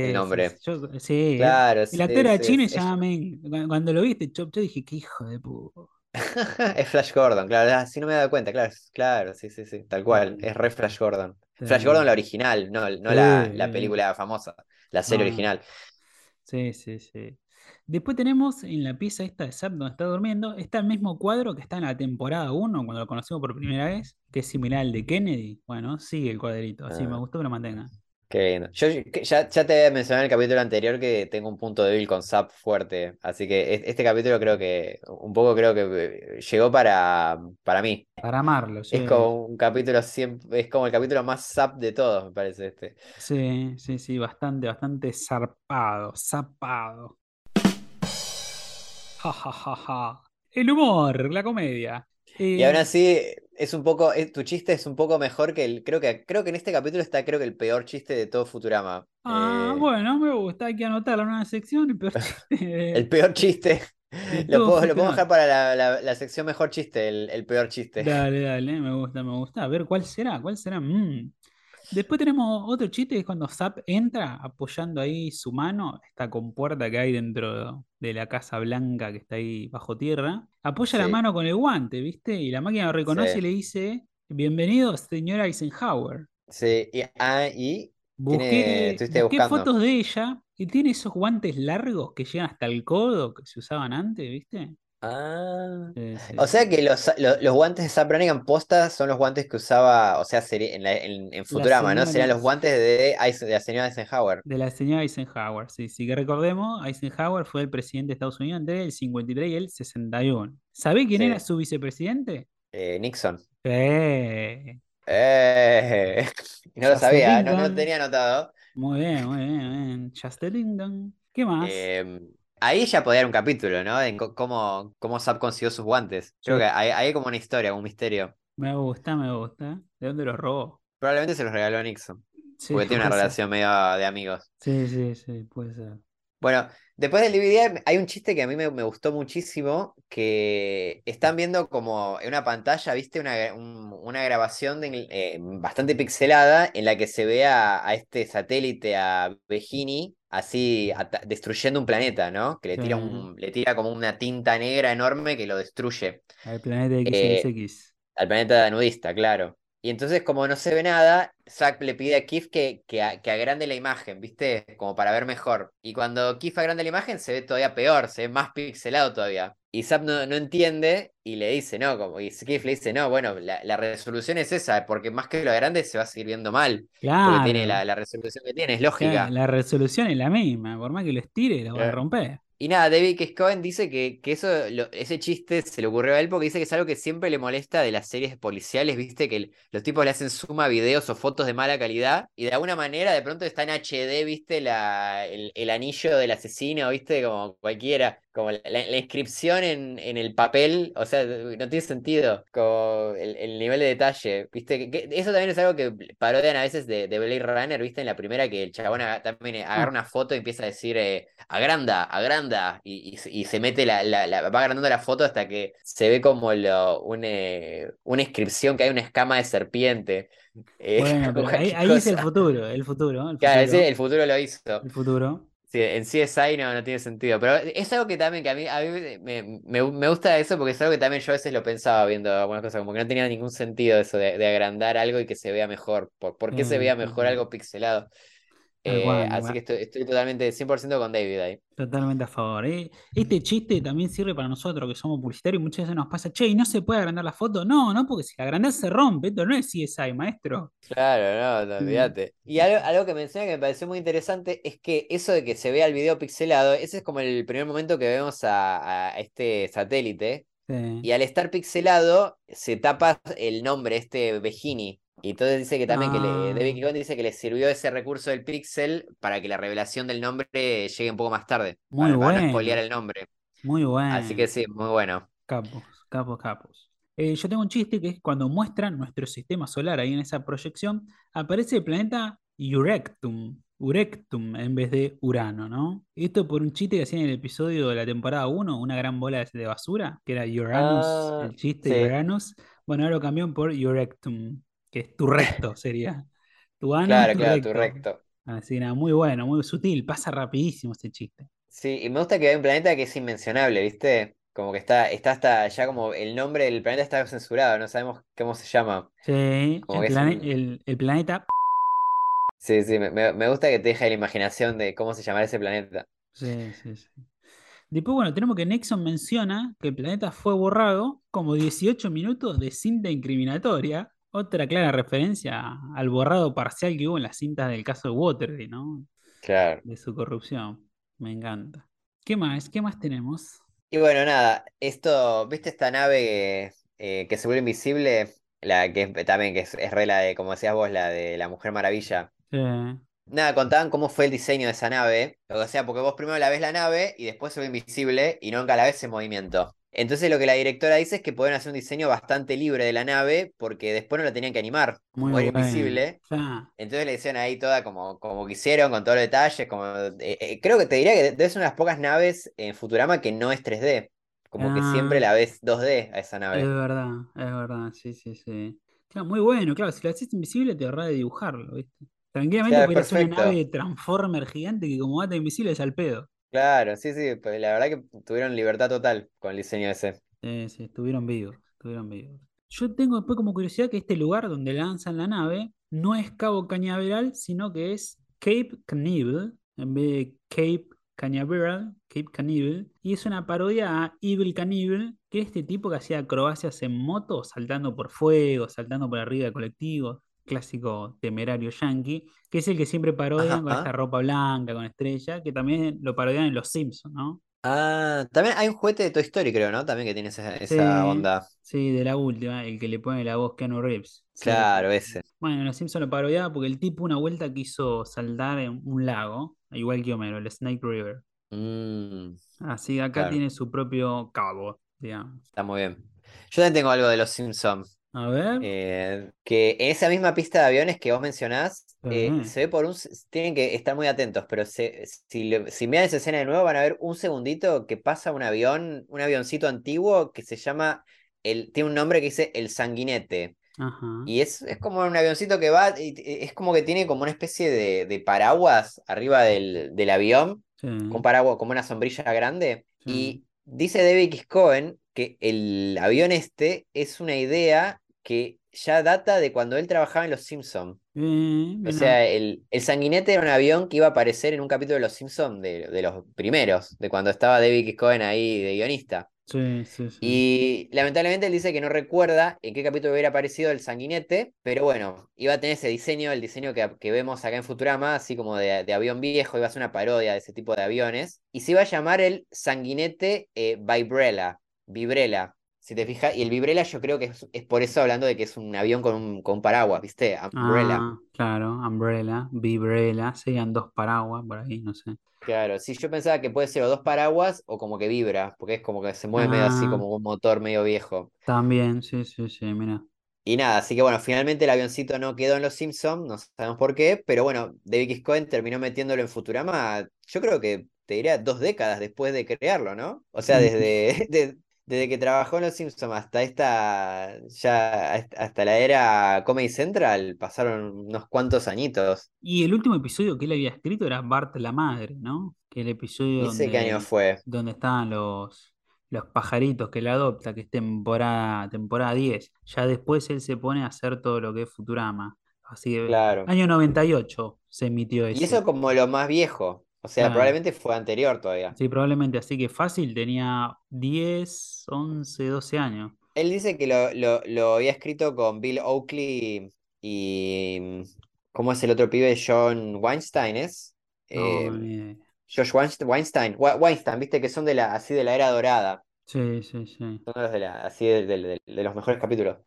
el Sí, sí, nombre. sí, yo- sí, el, Claro, el sí, actor era sí, y es, se es, llamaba Ming. Cu- Cuando lo viste, Chop Chop, dije, qué hijo de puta. es Flash Gordon, claro, ah, sí no me he dado cuenta, claro, claro, sí, sí, sí, tal cual, es re Flash Gordon. Flash Gordon la original, no, no la, la película famosa, la serie original. sí, sí, sí. Después tenemos en la pieza esta de Zap donde está durmiendo, está el mismo cuadro que está en la temporada 1, cuando lo conocimos por primera vez, que es similar al de Kennedy. Bueno, sigue el cuadrito, así me Ah, gustó que lo mantenga. Qué lindo. Yo ya, ya te había mencionado en el capítulo anterior que tengo un punto débil con Zap fuerte, así que es- este capítulo creo que, un poco creo que eh, llegó para, para mí. Para amarlo, Es sí. como un capítulo siempre, es como el capítulo más Zap de todos, me parece este. Sí, sí, sí, bastante, bastante zarpado, zapado. Ja, ja, ja, ja. El humor, la comedia. Y aún Eh, así, es un poco, es- tu chiste es un poco mejor que el, creo que, creo que en este capítulo está creo que el peor chiste de todo Futurama. ah, Eh, bueno, me gusta, hay que anotarlo en una sección, el peor chiste el peor chiste. Lo puedo, lo puedo Futurama. dejar para la, la- la sección mejor chiste, el, el peor chiste. Dale, dale, me gusta, me gusta. A ver, ¿cuál será? ¿Cuál será? Mm. Después tenemos otro chiste que es cuando Zap entra apoyando ahí su mano, esta compuerta que hay dentro de la Casa Blanca que está ahí bajo tierra. Apoya la mano con el guante, ¿viste? Y la máquina lo reconoce y le dice, bienvenido, señor Eisenhower. sí. Y, ah, y tiene, Busqué, busqué buscando. fotos de ella y tiene esos guantes largos que llegan hasta el codo que se usaban antes, ¿viste? Ah. Sí, sí, O sea que los, lo- los guantes de Zap Brannigan posta son los guantes que usaba, o sea, en, la- en, en La Futurama, ¿no? Serían los guantes de, la señora Eisenhower. De la señora Eisenhower, sí, sí que recordemos, Eisenhower fue el presidente de Estados Unidos entre el 53 y el 61. ¿Sabe quién era su vicepresidente? Eh, Nixon. Sí. Eh, no lo sabía, no, no lo tenía anotado. Muy bien, muy bien, muy bien. Chastelington. ¿Qué más? Eh, ahí ya podía haber un capítulo, ¿no? En cómo, cómo Zap consiguió sus guantes. Creo Sí, que hay, hay como una historia, un misterio. me gusta, me gusta. ¿De dónde los robó? Probablemente se los regaló Nixon, Sí, porque tiene una ser. relación medio de amigos. Sí, sí, sí, puede ser. Bueno, después del DVD hay un chiste que a mí me, me gustó muchísimo, que están viendo como en una pantalla, viste, una, un- una grabación de- eh, bastante pixelada en la que se ve a, a este satélite, a Begini, así destruyendo un planeta, ¿no? Que le tira un, le tira como una tinta negra enorme que lo destruye. al planeta Eh, XXX. al planeta nudista, claro. Y entonces, como no se ve nada, Zack le pide a Keith que, que, a- que agrande la imagen, ¿viste? Como para ver mejor. Y cuando Keith agranda la imagen, se ve todavía peor, se ve más pixelado todavía. Y Zack no, no entiende y le dice, no, como, y Keith le dice, no, bueno, la, la resolución es esa, porque más que lo agrande se va a seguir viendo mal. Porque Claro. tiene la, la resolución que tiene, es Claro, lógica. La resolución es la misma, por más que lo estire, lo va a romper. Y nada, David. Cohen dice que, que eso, lo- ese chiste se le ocurrió a él porque dice que es algo que siempre le molesta de las series policiales, viste, que los tipos le hacen suma videos o fotos de mala calidad y de alguna manera de pronto está en HD, viste, la, el, el anillo del asesino, viste, como cualquiera, como la, inscripción en, en el papel, o sea, no tiene sentido, como el, el nivel de detalle, viste, que, que eso también es algo que parodian a veces de, de Blade Runner, viste, en la primera que el chabón también agarra una foto y empieza a decir... eh, agranda, agranda, y, y se- y se mete la, la- la- va agrandando la foto hasta que se ve como lo, un, eh, una inscripción que hay una escama de serpiente. eh, Bueno, pero ahí, es el futuro, el futuro, el Claro, ese- el futuro lo hizo. El futuro. Sí, en CSI no, no tiene sentido, pero es algo que también que a mí, a mí me, me- me gusta eso porque es algo que también yo a veces lo pensaba viendo algunas cosas, como que no tenía ningún sentido eso de, de agrandar algo y que se vea mejor. ¿Por, por qué se vea mejor cual. algo pixelado? Eh, cual, así que estoy, estoy totalmente 100% con David ahí. Totalmente a favor. ¿eh? Este chiste también sirve para nosotros que somos publicitarios y muchas veces nos pasa, che, ¿y no se puede agrandar la foto? No, no, porque si la agrandás se rompe. Esto no es CSI, maestro. Claro, no, no, olvídate. Y algo, algo que menciona que me pareció muy interesante es que eso de que se vea el video pixelado, ese es como el primer momento que vemos a, a este satélite. Sí. Y al estar pixelado, se tapa el nombre, este Begini. Y entonces dice que también que le, Ah. David Kikon dice que le sirvió ese recurso del pixel para que la revelación del nombre llegue un poco más tarde. Muy para, para no bueno. spoilear el nombre. Muy bueno. Así que sí, muy bueno. Capos, capos, capos. Eh, yo tengo un chiste que es cuando muestran nuestro sistema solar ahí en esa proyección, aparece el planeta Urectum, Urectum en vez de Urano, ¿no? Esto por un chiste que hacían en el episodio de la temporada 1, una gran bola de- de basura, que era Uranus, Ah, el chiste sí. Uranus. Bueno, ahora lo cambiaron por Urectum, que es tu recto, sería. Tu ano, Claro, tu claro, tu recto. recto. Así nada, muy bueno, muy sutil, pasa rapidísimo ese chiste. Sí, y me gusta que hay un planeta que es inmencionable, ¿viste? Como que está, está hasta ya como el nombre del planeta está censurado, no sabemos cómo se llama. Sí, Como el, que es plane- un- el- el planeta Sí, sí, me, gusta que te deja la imaginación de cómo se llamará ese planeta. Sí, sí, sí. Después, bueno, tenemos que Nixon menciona que el planeta fue borrado como 18 minutos de cinta incriminatoria. Otra clara referencia al borrado parcial que hubo en las cintas del caso de Watergate, ¿no? Claro. De su corrupción. Me encanta. ¿Qué más? ¿Qué más tenemos? Y bueno, nada, esto, ¿viste esta nave eh, que se vuelve invisible? La que también que es, es re la de, como decías vos, la de la Mujer Maravilla. Sí. Nada, contaban cómo fue el diseño de esa nave. O sea, porque vos primero la ves la nave y después se ve invisible y nunca la ves en movimiento. Entonces lo que la directora dice es que pueden hacer un diseño bastante libre de la nave porque después no la tenían que animar. Muy Como era invisible. Entonces le hicieron ahí toda como, como quisieron, con todos los detalles. Como, eh, eh, creo que te diría que debe ser una de las pocas naves en Futurama que no es 3D. Como que siempre Ah. la ves 2D a esa Es nave. verdad, es verdad, sí, sí, sí. Claro, muy bueno, claro, si lo haces invisible te ahorras de dibujarlo, ¿viste? Tranquilamente Claro, podría ser una nave Transformer gigante que como gata invisible es al pedo. Claro, sí, sí, pues la verdad que tuvieron libertad total con el diseño ese. Sí, sí, estuvieron vivos, estuvieron vivos. Yo tengo después como curiosidad que este lugar donde lanzan la nave no es Cabo Cañaveral, sino que es Cape Canaveral, en vez de Cape Cañaveral, Cape Canaveral, y es una parodia a Evil Cannibal, que es este tipo que hacía acrobacias en moto, saltando por fuego, saltando por arriba de colectivos, clásico temerario yankee, que es el que siempre parodian con Ajá. esta ropa blanca, con estrella, que también lo parodian en Los Simpsons, ¿no? Ah, también hay un juguete de Toy Story, creo, ¿no? También que tiene esa, onda. Sí, de la última, el que le pone la voz Keanu Reeves. Sí. Claro, ese. Bueno, los Simpsons lo parodiaba porque el tipo una vuelta quiso saltar en un lago, igual que Homero, el Snake River. Mm, Así que acá Claro. tiene su propio cabo, digamos. está muy bien. Yo también tengo algo de los Simpsons. A ver. Eh, que en esa misma pista de aviones que vos mencionás, eh, se ve por un... Tienen que estar muy atentos, pero se- si, si miran esa escena de nuevo van a ver un segundito que pasa un avión, un avioncito antiguo que se llama... El, tiene un nombre que dice el sanguinete. Ajá. Y es, es como un avioncito que va, y es como que tiene como una especie de, de paraguas arriba del, del avión, Sí, con paraguas, como una sombrilla grande. Sí. Y dice David X. Cohen que el avión este es una idea que ya data de cuando él trabajaba en Los Simpsons. Eh, O sea, el, el sanguinete era un avión que iba a aparecer en un capítulo de Los Simpsons de, de los primeros, de cuando estaba David. Cohen ahí de guionista. Sí, sí, sí. Y lamentablemente él dice que no recuerda en qué capítulo hubiera aparecido el sanguinete, pero bueno, iba a tener ese diseño, el diseño que, que vemos acá en Futurama, así como de, de avión viejo, iba a ser una parodia de ese tipo de aviones, y se iba a llamar el sanguinete eh, Vibrella, Vibrella, si te fijas, y el Vibrella yo creo que es, es por eso hablando de que es un avión con un, con paraguas, ¿viste? Umbrella. Ah, claro, umbrella, vibrella, serían dos paraguas por ahí, no sé. Claro, sí, yo pensaba que puede ser o dos paraguas o como que vibra, porque es como que se mueve medio así Ah. como un motor medio viejo. También, sí, sí, sí, mira. Y nada, así que bueno, finalmente el avioncito no quedó en Los Simpsons, no sabemos por qué, pero bueno, David X. Cohen terminó metiéndolo en Futurama, yo creo que te diría dos décadas después de crearlo, ¿no? O sea, Mm. desde, de- desde que trabajó en Los Simpsons hasta esta, ya hasta la era Comedy Central, pasaron unos cuantos añitos. Y el último episodio que él había escrito era Bart la madre, ¿no? Que el episodio sé qué año donde, fue. donde estaban los, los pajaritos que él adopta, que es temporada, temporada 10. Ya después él se pone a hacer todo lo que es Futurama. Así que Claro. año 98 se emitió Y ese. eso como lo más viejo, o sea, Claro. probablemente fue anterior todavía. Sí, probablemente. Así que fácil, tenía 10, 11, 12 años. Él dice que lo, lo, lo había escrito con Bill Oakley y... ¿Cómo es el otro pibe? John Weinstein, ¿es? No, Eh, ni idea. Josh Weinstein, Weinstein, viste que son de la, así de la era dorada, Sí, sí, sí. son de los de la, así de, de- de- de los mejores capítulos.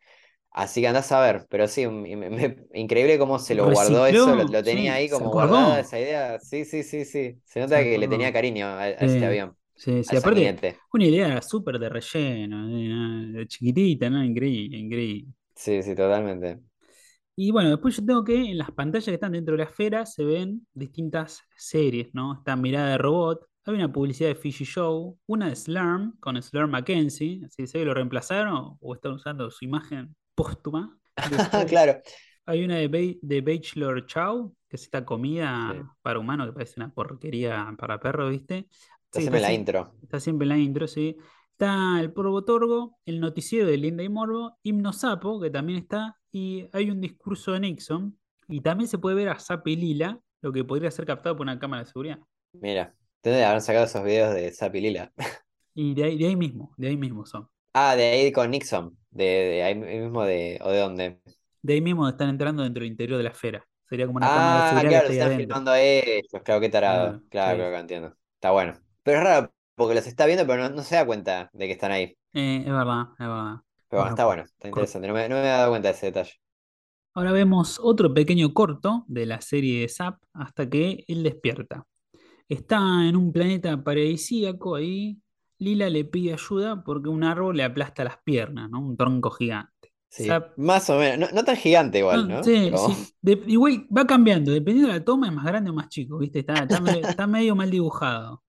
Así que andás a ver, pero sí, me- me- me- increíble cómo se lo guardó eso, lo, tenía sí, ahí como guardada esa idea. Sí, sí, sí, sí. Se nota Se que le tenía cariño a, a este Sí, avión, sí, sí. Aparte, una idea súper de relleno, ¿eh? chiquitita, ¿no? Increíble, increíble. Sí, sí, totalmente. Y bueno, después yo tengo que en las pantallas que están dentro de la esfera se ven distintas series, ¿no? Está Mirada de Robot, hay una publicidad de Fishy Show, una de Slurm con Slurm Mackenzie, así se lo reemplazaron o están usando su imagen póstuma. Claro. hay una de, Ba- de Bachelor Chow, que es esta comida Sí. para humano que parece una porquería para perro, ¿viste? Sí, Haceme la sie- intro. Está siempre en la intro, sí. Está el Porvo Torgo, el noticiero de Linda y Morbo, Himno Sapo, que también está, y hay un discurso de Nixon, y también se puede ver a Zap y Lila, lo que podría ser captado por una cámara de seguridad. Mira, ¿dónde habrán sacado esos videos de Zapi Lila? Y de ahí, de ahí mismo, de ahí mismo son. Ah, de ahí con Nixon, de, de ahí mismo de, o de dónde. De ahí mismo están entrando dentro del interior de la esfera. Sería como una cámara de Ah, claro, que está están adentro. filmando a ellos, claro, qué tarado. Claro, Claro, sí. claro que entiendo. Está bueno. Pero es raro, porque los está viendo, pero no, no se da cuenta de que están ahí. Eh, es verdad, es verdad. Pero bueno, Bueno, está bueno, está interesante. No me, no me había dado cuenta de ese detalle. Ahora vemos otro pequeño corto de la serie de Zap hasta que él despierta. Está en un planeta paradisíaco ahí. Lila le pide ayuda porque un árbol le aplasta las piernas, ¿no? Un tronco gigante. Sí, más o menos. No, no tan gigante igual, no, ¿no? sí, Como- sí. De- igual va cambiando, dependiendo de la toma, es más grande o más chico, ¿viste? Está, está medio, está medio mal dibujado.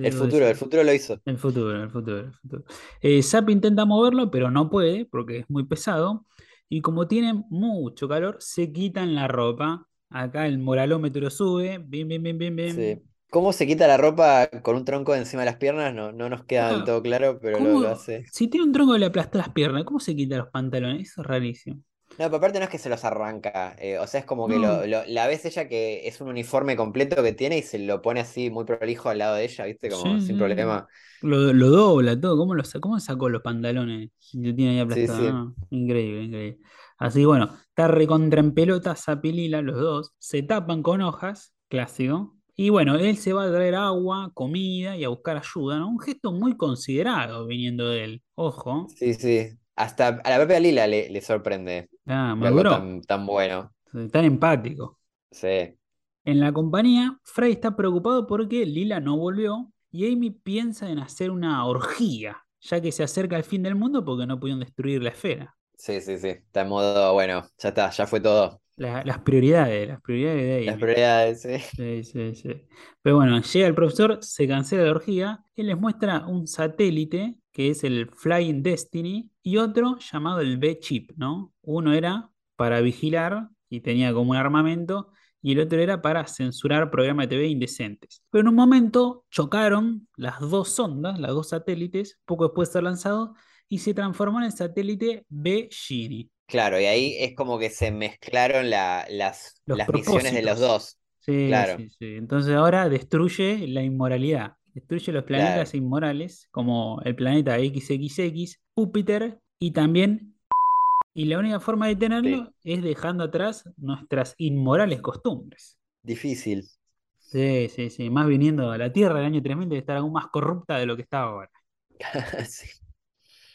El futuro, el futuro lo hizo. El futuro, el futuro, el futuro. Eh, Zap intenta moverlo, pero no puede porque es muy pesado. Y como tienen mucho calor, se quitan la ropa. Acá el moralómetro sube. Bien, bien, bien, bien, bien. Sí. ¿Cómo se quita la ropa con un tronco encima de las piernas? No, no nos queda del Ah, todo claro, pero lo, ¿Cómo- lo hace. Si tiene un tronco que le aplasta las piernas, ¿cómo se quita los pantalones? Eso es rarísimo. No, pero aparte no es que se los arranca. eh, o sea, es como que No. lo, lo- la ves ella que es un uniforme completo que tiene y se lo pone así muy prolijo al lado de ella, ¿viste? Como Sí, sin sí, problema. Lo, lo dobla todo. ¿Cómo, lo, cómo sacó los pantalones? Lo tiene ahí Sí, aplastado, sí. ¿no? Increíble, increíble. Así que bueno, está recontra en pelota, Zap y Lila, los dos. Se tapan con hojas, clásico. Y bueno, él se va a traer agua, comida y a buscar ayuda, ¿no? Un gesto muy considerado viniendo de él. Ojo. Sí, sí. Hasta a la propia Lila le, le sorprende Ah, maduró. tan, tan bueno. Tan empático. Sí. En la compañía, Fry está preocupado porque Lila no volvió y Amy piensa en hacer una orgía, ya que se acerca el fin del mundo porque no pudieron destruir la esfera. Sí, sí, sí. Está en modo, bueno, ya está, ya fue todo. La- las prioridades, las prioridades de Las Amy. prioridades, sí. Sí, sí, sí. Pero bueno, llega el profesor, se cancela la orgía, él les muestra un satélite que es el Flying Destiny y otro llamado el B-Chip, ¿no? Uno era para vigilar y tenía como un armamento y el otro era para censurar programas de TV indecentes. Pero en un momento chocaron las dos sondas, las dos satélites, poco después de ser lanzado, y se transformó en el satélite B-Genie. Claro, y ahí es como que se mezclaron la- las, Los las misiones de los dos. Sí, Claro. sí, sí. Entonces ahora destruye la inmoralidad. Destruye los planetas Claro. inmorales, como el planeta XXX, Júpiter y también. Y la única forma de detenerlo es dejando atrás nuestras inmorales costumbres. Difícil. Sí, sí, sí. Más viniendo a la Tierra del año 3000 debe estar aún más corrupta de lo que está ahora. Sí.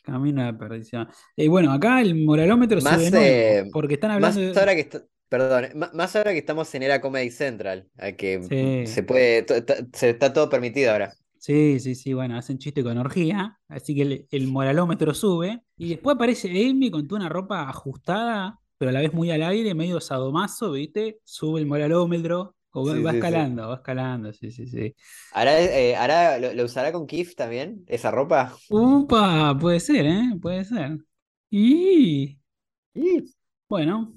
Camino a la perdición. Y bueno, acá el moralómetro Más, de nuevo, eh, porque están Más hablando de. ahora que está- perdón, ma- más ahora que estamos en era Comedy Central, a que Sí. se puede, se está todo permitido ahora. Sí, sí, sí, bueno, hacen chiste con orgía, así que el, el moralómetro sube. Y después aparece Amy con toda una ropa ajustada, pero a la vez muy al aire, medio sadomaso, ¿viste? Sube el moralómetro, o va, Sí, va sí, sí. escalando, va escalando, sí, sí, sí. ¿Hará, eh, hará- lo, lo usará con Kif también, esa ropa? Upa, puede ser, ¿eh? Puede ser. Y Y- bueno,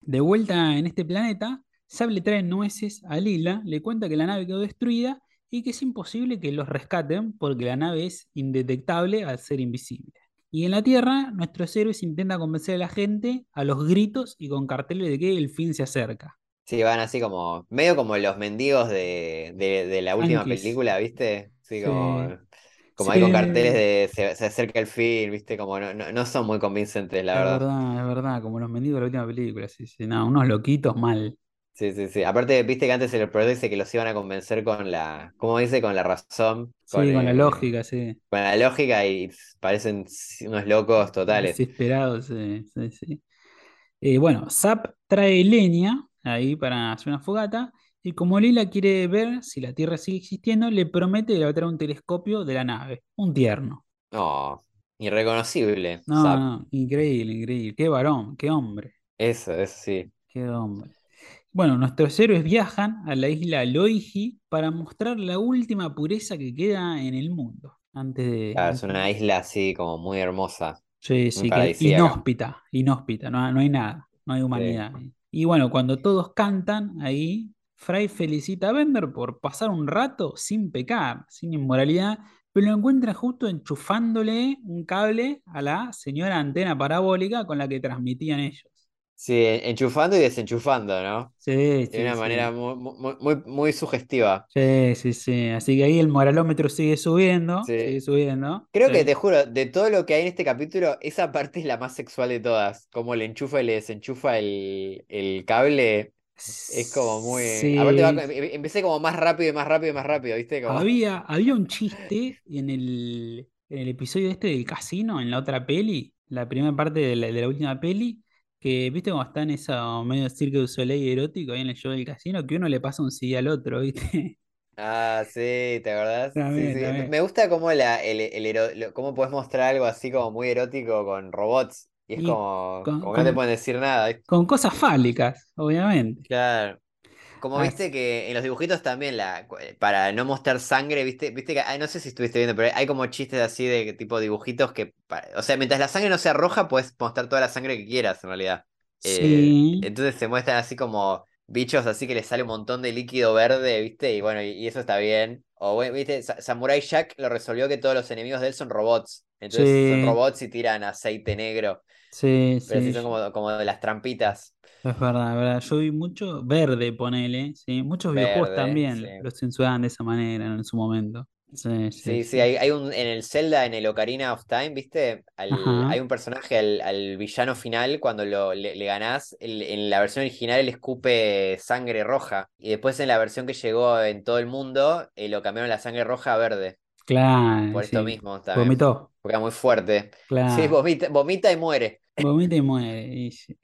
de vuelta en este planeta, Sab le trae nueces a Lila, le cuenta que la nave quedó destruida y que es imposible que los rescaten porque la nave es indetectable al ser invisible. Y en la Tierra, nuestros héroes intentan convencer a la gente a los gritos y con carteles de que el fin se acerca. Sí, van así como, medio como los mendigos de, de, de la última Yankees. película, ¿viste? Sí, Sí. como, como Sí. hay con carteles de se, se acerca el fin, ¿viste? Como no, no, no son muy convincentes, la es verdad. verdad, es verdad, como los mendigos de la última película, sí, sí, no, unos loquitos mal. Sí, sí, sí. Aparte, viste que antes el productor dice que los iban a convencer con la, ¿cómo dice? Con la razón, Sí, con la lógica, sí. con la lógica y parecen unos locos totales. Desesperados, sí, sí, sí. Eh, bueno, Zap trae leña ahí para hacer una fogata. Y como Lila quiere ver si la Tierra sigue existiendo, le promete que le va a traer un telescopio de la nave. Un tierno. No, irreconocible. No, Zap. no, increíble, increíble. Qué varón, qué hombre, Eso, eso sí. qué hombre. Bueno, nuestros héroes viajan a la isla Loiji para mostrar la última pureza que queda en el mundo. Antes de. Claro, es una isla así como muy hermosa. Sí, sí, que inhóspita, inhóspita, no, no hay nada, no hay humanidad. ahí. Y bueno, cuando todos cantan ahí, Fry felicita a Bender por pasar un rato sin pecar, sin inmoralidad, pero lo encuentra justo enchufándole un cable a la señora antena parabólica con la que transmitían ellos. Sí, enchufando y desenchufando, ¿no? Sí, De sí, una sí. manera muy, muy, muy, muy sugestiva. Sí, sí, sí. Así que ahí el moralómetro sigue subiendo, Sí. sigue subiendo. Creo que te juro, de todo lo que hay en este capítulo, esa parte es la más sexual de todas. Como le enchufa y le desenchufa el, el cable. Es como muy. Sí. Aparte va, em- empecé como más rápido y más rápido y más rápido, ¿viste? Como... Había, había un chiste en el, en el episodio este del casino, en la otra peli, la primera parte de la, de la última peli, que viste cómo está en esa medio Cirque du Soleil erótico ahí en el show del casino, que uno le pasa un CD al otro, ¿viste? Ah, sí, ¿te acordás? Sí, También, sí. Me- gusta cómo la, el, el cómo puedes mostrar algo así como muy erótico con robots. Y es Y como, con- como no te pueden decir nada. Con cosas fálicas, obviamente. Claro. Como viste que en los dibujitos también, la, para no mostrar sangre, viste, viste que, ay, no sé si estuviste viendo, pero hay como chistes así de tipo dibujitos que, o sea, mientras la sangre no sea roja, puedes mostrar toda la sangre que quieras, en realidad. Eh, Sí. entonces se muestran así como bichos así que les sale un montón de líquido verde, viste, y bueno, y, y eso está bien. O viste, Sa- Samurai Jack lo resolvió que todos los enemigos de él son robots. Entonces son robots y tiran aceite negro, Sí, pero sí, sí son como, como de las trampitas. es verdad, es verdad. Yo vi mucho verde, ponele, sí. Muchos videojuegos Verde, también sí. lo censuraban de esa manera en su momento. Sí, sí, Sí, sí, sí. hay, hay un, en el Zelda, en el Ocarina of Time, ¿viste? Al- Ajá. hay un personaje, al, al villano final, cuando lo, le, le ganás, el- en la versión original él escupe sangre roja, y después en la versión que llegó en todo el mundo, eh, lo cambiaron la sangre roja a verde, Claro, por esto sí. mismo también, Vomitó, porque era muy fuerte. Sí, claro. vomita, vomita y muere. Vomita y muere. sí.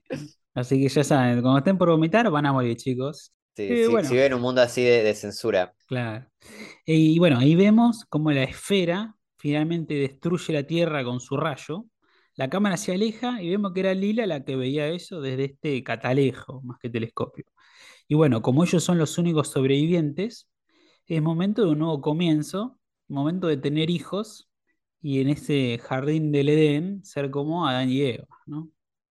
Así que ya saben, cuando estén por vomitar van a morir, chicos. Sí, Eh, si, bueno. si vive en un mundo así de, de censura. Claro. Y bueno, ahí vemos cómo la esfera finalmente destruye la Tierra con su rayo. La cámara se aleja y vemos que era Lila la que veía eso desde este catalejo, más que telescopio. Y bueno, como ellos son los únicos sobrevivientes, es momento de un nuevo comienzo, momento de tener hijos y en ese jardín del Edén ser como Adán y Eva, ¿no?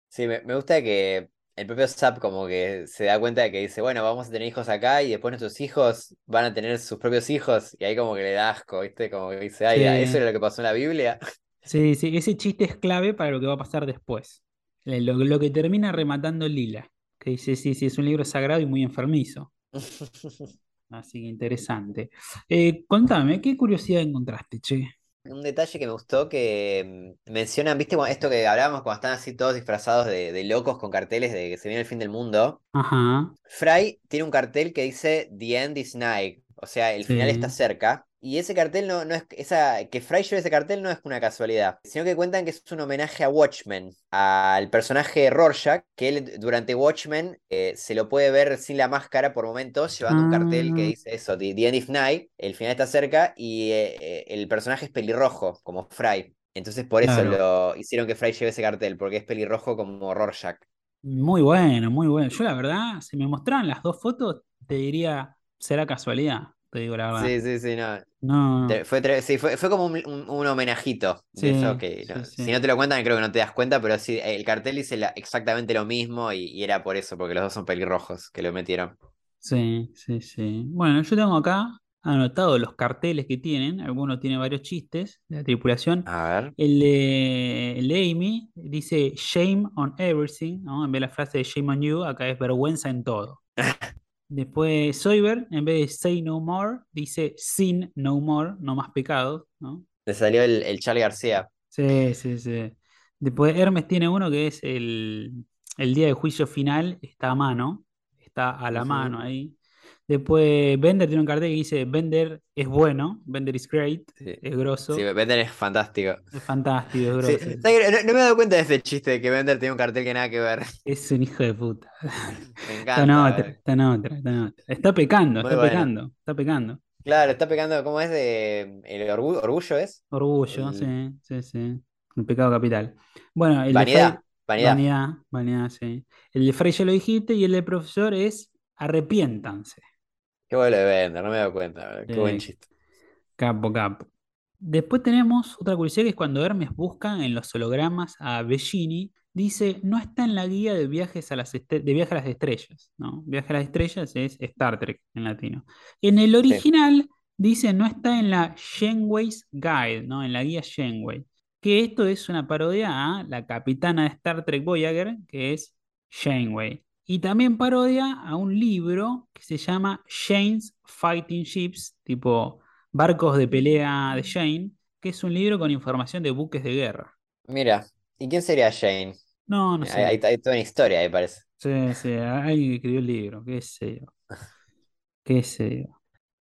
Sí, me, me gusta que el propio Zap como que se da cuenta de que dice, bueno, vamos a tener hijos acá y después nuestros hijos van a tener sus propios hijos y ahí como que le da asco, ¿viste? Como que dice, ay, Sí. ¿eso era lo que pasó en la Biblia? Sí, sí, ese chiste es clave para lo que va a pasar después. Lo, lo que termina rematando Lila, que dice, sí, sí, es un libro sagrado y muy enfermizo. Así que interesante. Eh, contame, ¿qué curiosidad encontraste, che? Un detalle que me gustó que mm, mencionan, viste, esto que hablábamos cuando están así todos disfrazados de, de locos con carteles de que se viene el fin del mundo. Ajá, Fry tiene un cartel que dice The end is nigh, o sea, el final está cerca. Y ese cartel no, no es, esa, que Fry lleve ese cartel no es una casualidad, sino que cuentan que es un homenaje a Watchmen, al personaje Rorschach, que él durante Watchmen eh, se lo puede ver sin la máscara por momentos, llevando un cartel que Ah. dice eso, The, end is nigh, el final está cerca, y eh, eh, el personaje es pelirrojo, como Fry. Entonces por eso Claro. lo hicieron que Fry lleve ese cartel, porque es pelirrojo como Rorschach. muy bueno, muy bueno. Yo la verdad, si me mostraran las dos fotos, te diría, será casualidad, te digo la verdad. Sí, sí, sí, no. No, Fue, sí, fue, fue como un, un- un homenajito de eso que sí, no, sí. si no te lo cuentan creo que no te das cuenta, pero sí, el cartel dice la- exactamente lo mismo y, y era por eso, porque los dos son pelirrojos que lo metieron. sí, sí, sí. Bueno, yo tengo acá anotado los carteles que tienen, algunos tienen varios chistes de la tripulación. A ver. El de, el de Amy dice shame on everything, ¿no? En vez de la frase de shame on you, acá es vergüenza en todo. Después Soyber, en vez de say no more, dice sin no more, no más pecados, ¿no? Le salió el, el Charlie García. Sí, sí, sí. Después Hermes tiene uno que es el, el día de juicio final, está a mano, está a la mano ahí. Después Bender tiene un cartel que dice Bender es bueno, Bender is great, Sí, es grosso, sí, Bender es fantástico. es fantástico, es grosso. no, no me he dado cuenta de ese chiste de que Bender tiene un cartel que nada que ver. Es un hijo de puta. Me Está en encanta. otra, está en otra, está en otra. Está pecando, Muy está bueno. pecando, está pecando. Claro, está pegando, ¿cómo es de el orgullo, orgullo es? Orgullo, El- sí, sí, sí. El pecado capital. Bueno, el de Vanidad, Frey- vanidad. vanidad, vanidad, sí. El de Frey ya lo dijiste y el de profesor es arrepiéntanse. Qué bueno de Bender, no me he dado cuenta. Qué buen chiste. Capo, capo. Después tenemos otra curiosidad que es cuando Hermes busca en los hologramas a Bellini, dice, no está en la guía de viajes a las de viaje a las estrellas, ¿no? Viaje a las estrellas es Star Trek en latino. En el original dice, no está en la Janeway's Guide, ¿no? En la guía Janeway. Que esto es una parodia a la capitana de Star Trek Voyager, que es Janeway. Y también parodia a un libro que se llama Shane's Fighting Ships, tipo Barcos de pelea de Shane, que es un libro con información de buques de guerra. Mira, ¿y quién sería Shane? No, no sé. hay- hay toda una historia ahí, parece. Sí, sí, alguien que escribió el libro, qué sé yo. Qué sé yo.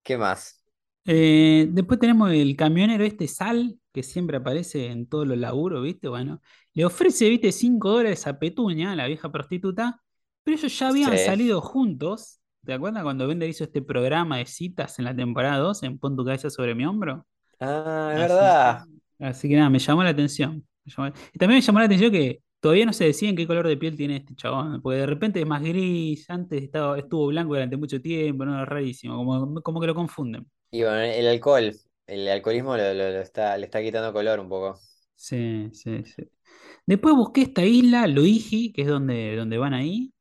¿Qué más? Eh, después tenemos el camionero este Sal, que siempre aparece en todos los laburos, ¿viste? Bueno, le ofrece, ¿viste? 5 dólares a Petunia, la vieja prostituta, pero ellos ya habían Sí. salido juntos. ¿Te acuerdas cuando Bender hizo este programa de citas en la temporada 2 en Pon tu cabeza sobre mi hombro? Ah, es Así verdad. Así que nada, me llamó la atención. Llamó- Y también me llamó la atención que todavía no se deciden qué color de piel tiene este chabón, porque de repente es más gris, antes estaba, estuvo blanco durante mucho tiempo, no, rarísimo, como, como que lo confunden. Y bueno, el alcohol, el alcoholismo lo, lo- lo está, le está quitando color un poco. Sí, sí, sí. Después busqué esta isla, Loiji, que es donde, donde van ahí,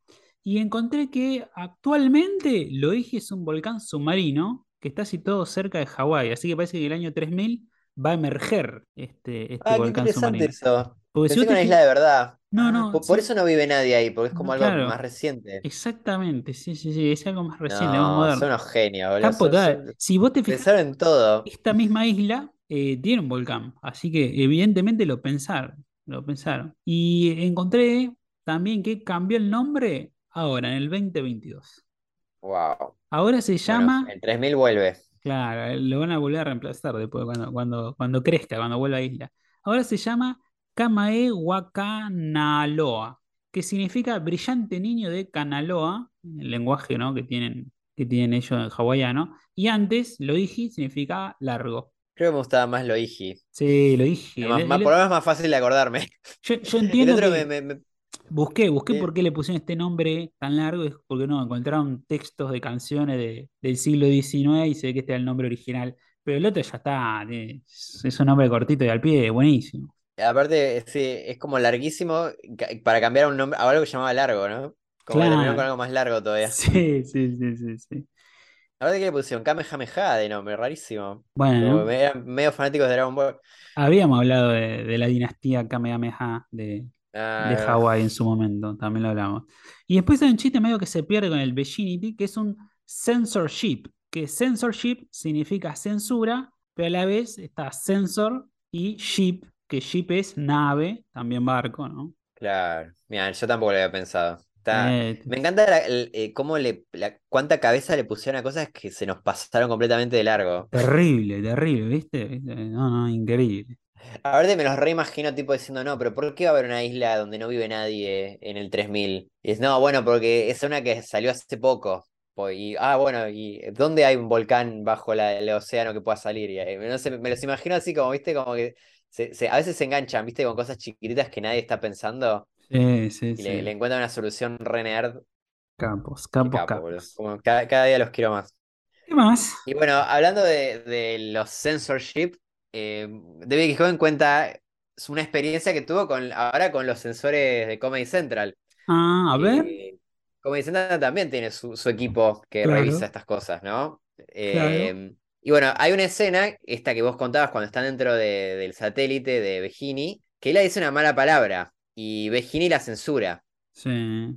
y encontré que actualmente Loiji es un volcán submarino que está situado cerca de Hawái, así que parece que en el año 3000 va a emerger este, este Ah, qué volcán interesante submarino. eso. Porque Pensé te una isla de verdad. No, no, po- por, sí. eso no vive nadie ahí, porque es como No, algo claro. más reciente. Exactamente, sí, sí, sí, es algo más reciente, más No, moderno. son unos genios, boludo. Capo, Son- Si vos te fijas, pensaron en todo. esta misma isla eh, tiene un volcán, así que evidentemente lo pensaron, lo pensaron. Y encontré también que cambió el nombre ahora, en el 2022. Wow. Ahora se Bueno, llama, el 3000 vuelve. claro, lo van a volver a reemplazar después cuando, cuando, cuando crezca, cuando vuelva a isla. Ahora se llama Kamae Wakanaloa, que significa brillante niño de Kanaloa, el lenguaje ¿no? que tienen, que tienen ellos en hawaiano. Y antes, lo dije, significaba largo. Creo que me gustaba más lo Iji. Sí, lo dije. Es más- El- más- el- por lo menos es más fácil de acordarme. yo, yo El entiendo otro que me- busqué, busqué Bien. por qué le pusieron este nombre tan largo, es porque no, encontraron textos de canciones de- del siglo XIX y se ve que este era el nombre original. Pero el otro ya está, eh, es, es un nombre cortito y al pie, buenísimo. Aparte, sí, es como larguísimo para cambiar a un nombre, a algo que llamaba largo, ¿no? Como que terminó con Claro. algo más largo todavía. Sí, sí, sí, sí, sí. Aparte que le pusieron Kamehameha de nombre, rarísimo. Bueno, eran medio fanáticos de Dragon Ball. habíamos hablado de, de la dinastía Kamehameha de, de Ah, Hawái en su momento, también lo hablamos. Y después hay un chiste medio que se pierde con el Virginity, que es un censorship, que censorship significa censura, pero a la vez está sensor y ship, que ship es nave, también barco, ¿no? claro. Mira, yo tampoco lo había pensado. Está... Eh, Me encanta la- el- eh, cómo le, la- cuánta cabeza le pusieron a cosas que se nos pasaron completamente de largo. terrible, terrible, ¿viste? ¿Viste? No, no, increíble. Ahorita me los reimagino tipo diciendo, no, pero ¿por qué va a haber una isla donde no vive nadie en el 3000? Y es, no, bueno, porque es una que salió hace poco. Po- Y, ah, bueno, ¿y dónde hay un volcán bajo la- el océano que pueda salir? Y, no sé, me los imagino así como, viste, como que se, se- a veces se enganchan, viste, con cosas chiquititas que nadie está pensando Sí, sí, y le, sí. le encuentran una solución re nerd. Capo, boludo. capos. Como cada, cada día los quiero más. ¿Qué más? Y bueno, hablando de, de los censorship, eh, David Gijón cuenta una experiencia que tuvo con, ahora con los sensores de Comedy Central. Ah, a ver, Eh, Comedy Central también tiene su, su equipo que Claro. revisa estas cosas, ¿no? Eh, y bueno, hay una escena, esta que vos contabas cuando están dentro de- del satélite de Begini, que él le dice una mala palabra y Begini la censura. sí,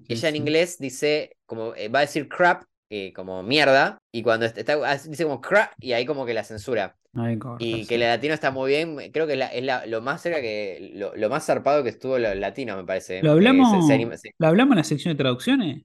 sí, Ella en sí. inglés dice, como eh, va a decir crap, eh, como mierda, y cuando est- está, ah, dice como crap, y ahí como que la censura. Corta, Y sí. que el latino está muy bien, creo que es, la- es la- lo más cerca que, lo, lo más zarpado que estuvo lo latino, me parece. ¿Lo Eh, hablamos, se- se anima- sí, ¿lo hablamos en la sección de traducciones?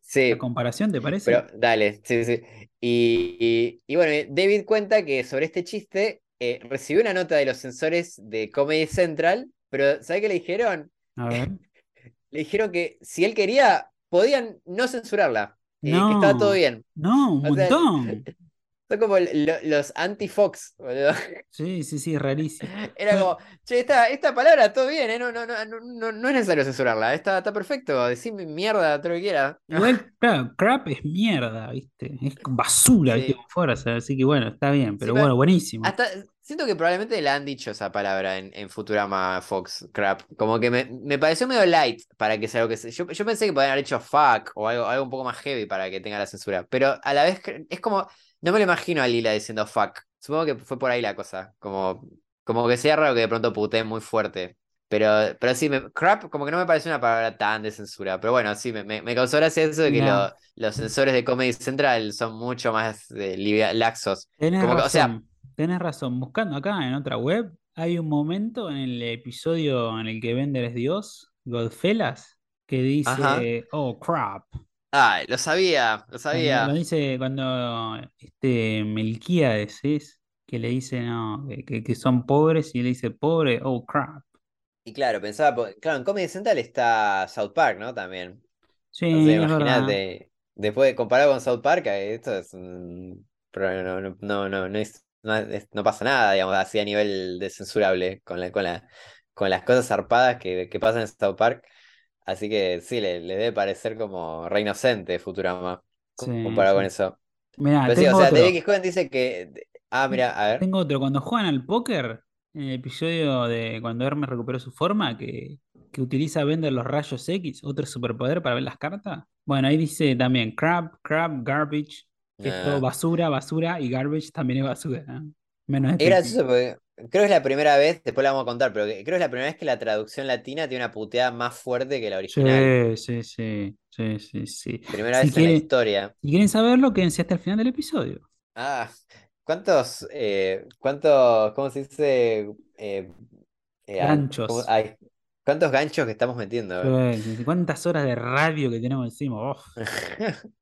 sí, ¿La comparación, te parece? pero dale, sí, sí. Y, y- y bueno, eh, David cuenta que sobre este chiste eh, recibió una nota de los sensores de Comedy Central, pero ¿sabe qué le dijeron? A ver. Le dijeron que si él quería, podían no censurarla, eh, que estaba todo No. bien. No, un O sea, montón. Son como lo- los anti-Fox, boludo. Sí, sí, sí, rarísimo. Era como, che, esta, esta palabra, todo bien, ¿eh? No, no, no, no, no, no es necesario censurarla, está, está perfecto, decime mierda, todo lo que quiera. Igual, claro, crap es mierda, ¿viste? Es basura, ¿viste? Sí. Con fuerza, así que bueno, está bien, pero pero bueno, buenísimo. Hasta siento que probablemente le han dicho esa palabra en, en Futurama Fox, crap. Como que me, me pareció medio light para que sea algo que se. Yo, yo pensé que podían haber hecho fuck o algo, algo un poco más heavy para que tenga la censura. Pero a la vez es como. No me lo imagino a Lila diciendo fuck. Supongo que fue por ahí la cosa. Como, como que sea raro que de pronto puteen muy fuerte. Pero, pero sí, me- crap, como que no me parece una palabra tan de censura. Pero bueno, sí, me, me, me causó gracia eso de que lo- los sensores de Comedy Central son mucho más eh, laxos. Como que, o sea- tenés razón. Buscando acá en otra web, hay un momento en el episodio en el que Bender es Dios, Godfellas, que dice, Ajá. oh, crap. Ah, lo sabía, lo Cuando- sabía. Lo dice cuando este Melquíades es, que le dice no, que, que- son pobres y le dice pobre, oh crap. Y claro, pensaba, claro, en Comedy Central está South Park, ¿no? También. Sí, imagínate, después de comparado con South Park, esto es un- pero no, no, no, no, no es- no es- no pasa nada, digamos, así a nivel de censurable con la, con la, con las cosas zarpadas que, que pasan en South Park. Así que sí, le, le debe parecer como re inocente Futurama Sí, comparado con eso. Mirá, Pero sí, o sea, otro. David X. Cohen dice que. Ah, mira, a ver. Tengo otro. Cuando juegan al póker, en el episodio de cuando Hermes recuperó su forma, que, que utiliza vender los rayos X, otro superpoder para ver las cartas. Bueno, ahí dice también crap, crap, garbage, que es todo Ah. basura, basura, y garbage también es basura. ¿no? Menos Es gracioso porque creo que es la primera vez, después la vamos a contar, pero creo que es la primera vez que la traducción latina tiene una puteada más fuerte que la original. Sí, sí, sí, sí, sí. Primera Si vez en la historia. si quieren saberlo, quédense hasta el final del episodio. Ah, ¿cuántos, eh, cuántos, cómo se dice? Eh, eh, an- Ganchos. ¿cómo- ay, ¿cuántos ganchos que estamos metiendo? Sí. ¿Cuántas horas de radio que tenemos encima? Uf.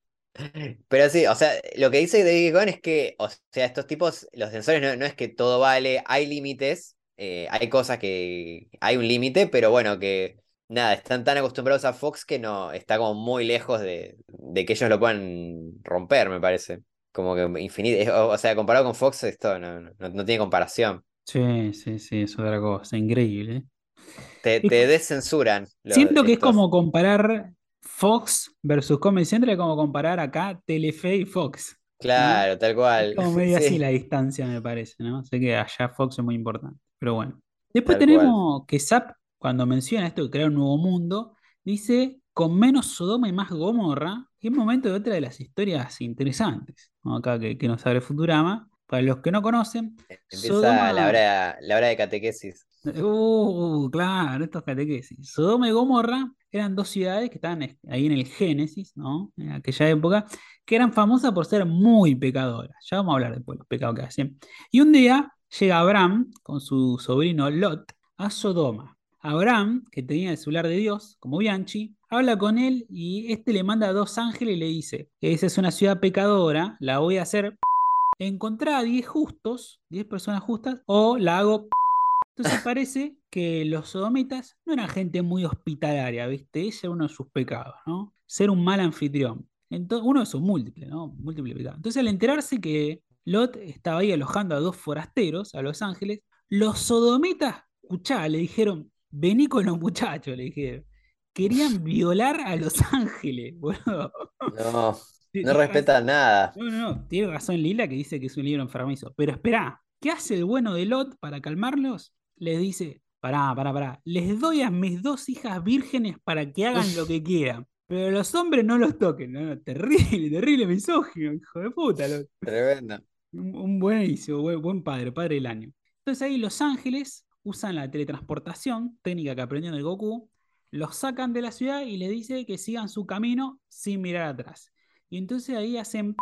Pero sí, o sea, lo que dice David Cohen es que, o sea, estos tipos, los sensores no, no es que todo vale, hay límites, eh, hay cosas que hay un límite, pero bueno, que nada, están tan acostumbrados a Fox que no, está como muy lejos de, de que ellos lo puedan romper, me parece. Como que infinito, o, o sea, comparado con Fox, esto no, no, no tiene comparación. Sí, sí, sí, es otra cosa, increíble. ¿eh? Te, te descensuran Siento que es como comparar Fox versus Comedy Central, es como comparar acá Telefe y Fox. ¿no? Claro, tal Es cual. como medio así Sí, la distancia, me parece, ¿no? Sé que allá Fox es muy importante, pero bueno. Después tal cual. tenemos que Zap, cuando menciona esto de crear un nuevo mundo, dice con menos Sodoma y más Gomorra, y es momento de otra de las historias interesantes, ¿no? Acá que, que nos abre Futurama, para los que no conocen, Empieza Sodoma- la hora, la hora de catequesis. Uh, claro, estos catequesis. Sodoma y Gomorra eran dos ciudades que estaban es- ahí en el Génesis, ¿no? En aquella época, que eran famosas por ser muy pecadoras. Ya vamos a hablar después de los pecados que hacían. Y un día llega Abraham con su sobrino Lot a Sodoma. Abraham, que tenía el celular de Dios, como Bianchi, habla con él y este le manda a dos ángeles y le dice: Esa es una ciudad pecadora, la voy a hacer. Encontrá a 10 justos, 10 personas justas, o la hago entonces parece que los sodomitas no eran gente muy hospitalaria, ¿viste? Ese era uno de sus pecados, ¿no? Ser un mal anfitrión. Entonces, uno de sus múltiples, ¿no? Múltiples pecados. Entonces, al enterarse que Lot estaba ahí alojando a dos forasteros, a Los Ángeles, los sodomitas, escuchá, le dijeron, vení con los muchachos, le dijeron. Querían violar a Los Ángeles, boludo. No, Sí, no sí, respetan nada. no, no, no, tiene razón Lila que dice que es un libro enfermizo. Pero espera, ¿qué hace el bueno de Lot para calmarlos? Les dice, pará, pará, pará, les doy a mis dos hijas vírgenes para que hagan lo que quieran. Pero los hombres no los toquen. No, no, terrible, terrible misógino, hijo de puta. Lot. Tremendo. Un, un buenísimo, buen, buen padre, padre del año. Entonces ahí los ángeles usan la teletransportación, técnica que aprendió en el Goku, los sacan de la ciudad y les dice que sigan su camino sin mirar atrás. Y entonces ahí hacen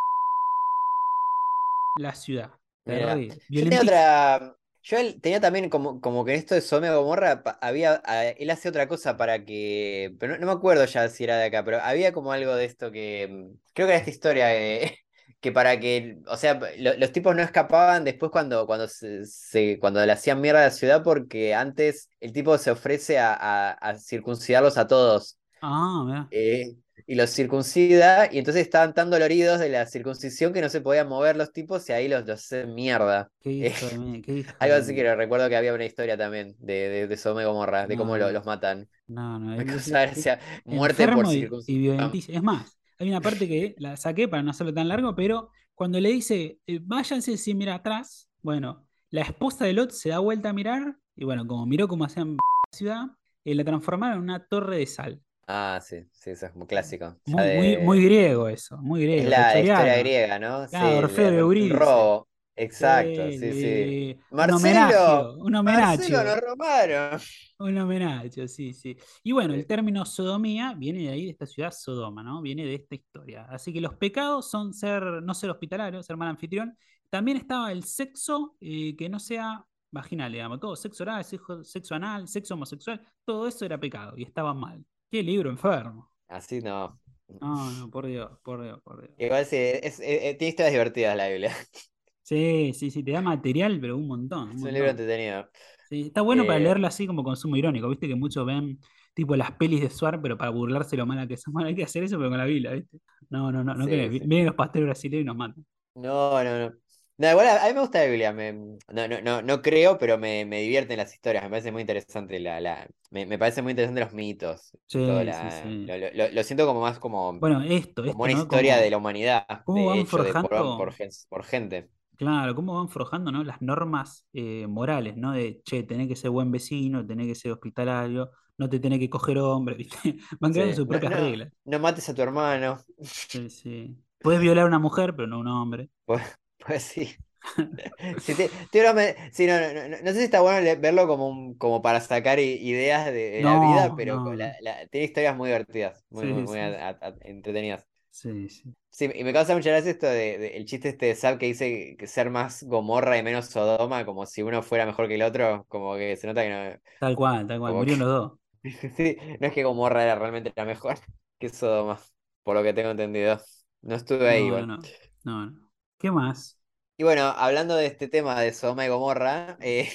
la ciudad. Terrible, Yo tenía otra. Yo él- tenía también como, como que en esto de Sodoma Gomorra había. Él hace otra cosa para que. Pero no, no me acuerdo ya si era de acá, pero había como algo de esto que. Creo que era esta historia que, que para que. O sea, lo- los tipos no escapaban después cuando, cuando se, se- cuando le hacían mierda a la ciudad, porque antes el tipo se ofrece a, a- a circuncidarlos a todos. Ah, eh, y los circuncida, y entonces estaban tan doloridos de la circuncisión que no se podían mover los tipos y ahí los, los hacen mierda. Qué hijo qué hijo Algo así que recuerdo que había una historia también de, de, de Sodoma y Gomorra, de cómo lo- los matan. No, no, causa es- gracia. Muerte por y- circuncisión. Es más, hay una parte que la saqué para no hacerlo tan largo, pero cuando le dice, eh, váyanse sin mirar atrás, bueno, la esposa de Lot se da vuelta a mirar, y bueno, como miró cómo hacían la ciudad, eh, la transformaron en una torre de sal. Ah, sí, sí, eso es como clásico. Ya Muy, muy, de- muy griego eso, muy Es griego. la shakespeariano. historia griega, ¿no? Claro, Sí, Orfeo robo. Exacto, Sí, sí, sí. Marcelo, homenaje, un homenaje. Marcelo, nos robaron. Un homenaje, sí, sí. Y bueno, el término sodomía viene de ahí, de esta ciudad Sodoma, ¿no? Viene de esta historia. Así que los pecados son ser, no ser hospitalario, ser mal anfitrión. También estaba el sexo eh, que no sea vaginal, digamos. Todo, sexo oral, sexo, sexo anal, sexo homosexual, todo eso era pecado y estaba mal. Qué libro enfermo. Así no. No, no, por Dios, por Dios, por Dios. Igual sí, es, eh, eh, tiene historias divertidas la Biblia. Sí, sí, sí, te da material, pero un montón. un Es un libro entretenido. Sí, está bueno para Eh, leerlo así como consumo irónico, viste que muchos ven tipo las pelis de Suar, pero para burlarse lo mala que son, bueno, hay que hacer eso pero con la Biblia, ¿viste? No, no, no, no Sí, querés. sí. Vienen los pastores brasileños y nos matan. No, no, no. No, igual a, mí me gusta la Biblia. me- no, no, no, no creo, pero me, me divierten las historias. Me parece muy interesante la, la, me, me parece muy interesante los mitos. y Sí, todo sí, la- sí. Lo, lo- lo- lo siento como más como, Bueno, esto, esto, como una ¿no? historia Como- de la humanidad, cómo de van hecho, de, por, forjando- por, gen- por gente. Claro, cómo van forjando, ¿no? Las normas eh, morales, ¿no? De, che, tenés que ser buen vecino, tenés que ser hospitalario, no te tenés que coger hombre, ¿viste? Van creando sus propias no, reglas. no mates a tu hermano. Sí, sí. Puedes violar a una mujer, pero no a un hombre. Pues, pues sí. Te- te me- no, no, no, no sé si está bueno verlo como, un, como para sacar ideas de, de la No, vida, pero no, la- no. la- tiene historias muy divertidas, muy, Sí, muy, muy sí. a- a- a- entretenidas. Sí, sí. Sí, y me causa mucha gracia esto de, de- el chiste este de Zap que dice que ser más Gomorra y menos Sodoma, como si uno fuera mejor que el otro, como que se nota que Tal cual, tal cual. Murieron los dos. no. Sí, no es que Gomorra era realmente la mejor que Sodoma, por lo que tengo entendido. No estuve ahí No, igual. no, no, no. ¿Qué más? Y bueno, hablando de este tema de Sodoma y Gomorra, eh,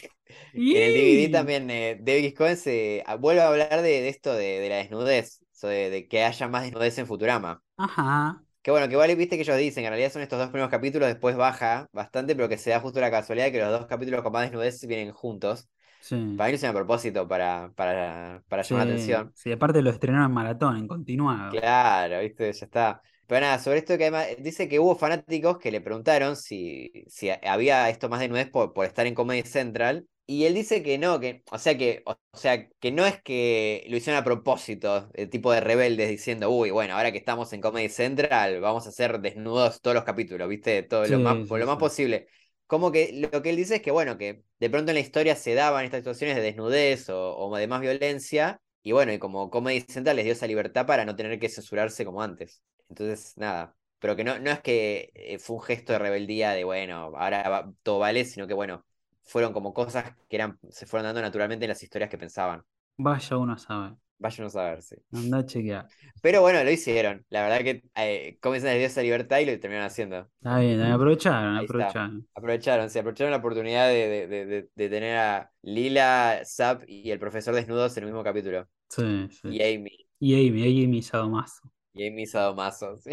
Y- en el DVD también eh, David Cohen se ah, vuelve a hablar de, de esto de, de la desnudez, so de, de que haya más desnudez en Futurama. Ajá. Que bueno, que igual viste que ellos dicen, que en realidad son estos dos primeros capítulos, después baja bastante, pero que se da justo la casualidad de que los dos capítulos con más desnudez vienen juntos. Sí. Para mí hicieron a propósito, para, para, para llamar la atención. sí, aparte lo estrenaron en maratón, en continuado. Claro, viste, ya está. Pero nada, sobre esto que además dice que hubo fanáticos que le preguntaron si, si había esto más de nudez por, por estar en Comedy Central. Y él dice que no, que, o sea que, o, sea, que no es que lo hicieron a propósito, el tipo de rebeldes diciendo, uy, bueno, ahora que estamos en Comedy Central, vamos a hacer desnudos todos los capítulos, ¿viste? Todo lo más, sí, lo más sí. posible. como que lo que él dice es que, bueno, que de pronto en la historia se daban estas situaciones de desnudez o, o de más violencia, y bueno, y como Comedy Central les dio esa libertad para no tener que censurarse como antes. Entonces, nada, pero que no, no es que eh, fue un gesto de rebeldía de, bueno, ahora va- todo vale, sino que, bueno, fueron como cosas que eran, se fueron dando naturalmente en las historias que pensaban. Vaya uno a saber. Váyanos a ver, sí. Anda a chequear. Pero bueno, lo hicieron. La verdad que eh, les dio esa libertad y lo terminaron haciendo. Está bien, aprovecharon, Ahí está. aprovecharon. Aprovecharon, se aprovecharon la oportunidad de, de- de- de- de tener a Lila, Zap y el profesor desnudos en el mismo capítulo. Sí, sí. Y Amy. Y Amy, Amy Sadomaso. Y Amy Sadomaso, sí.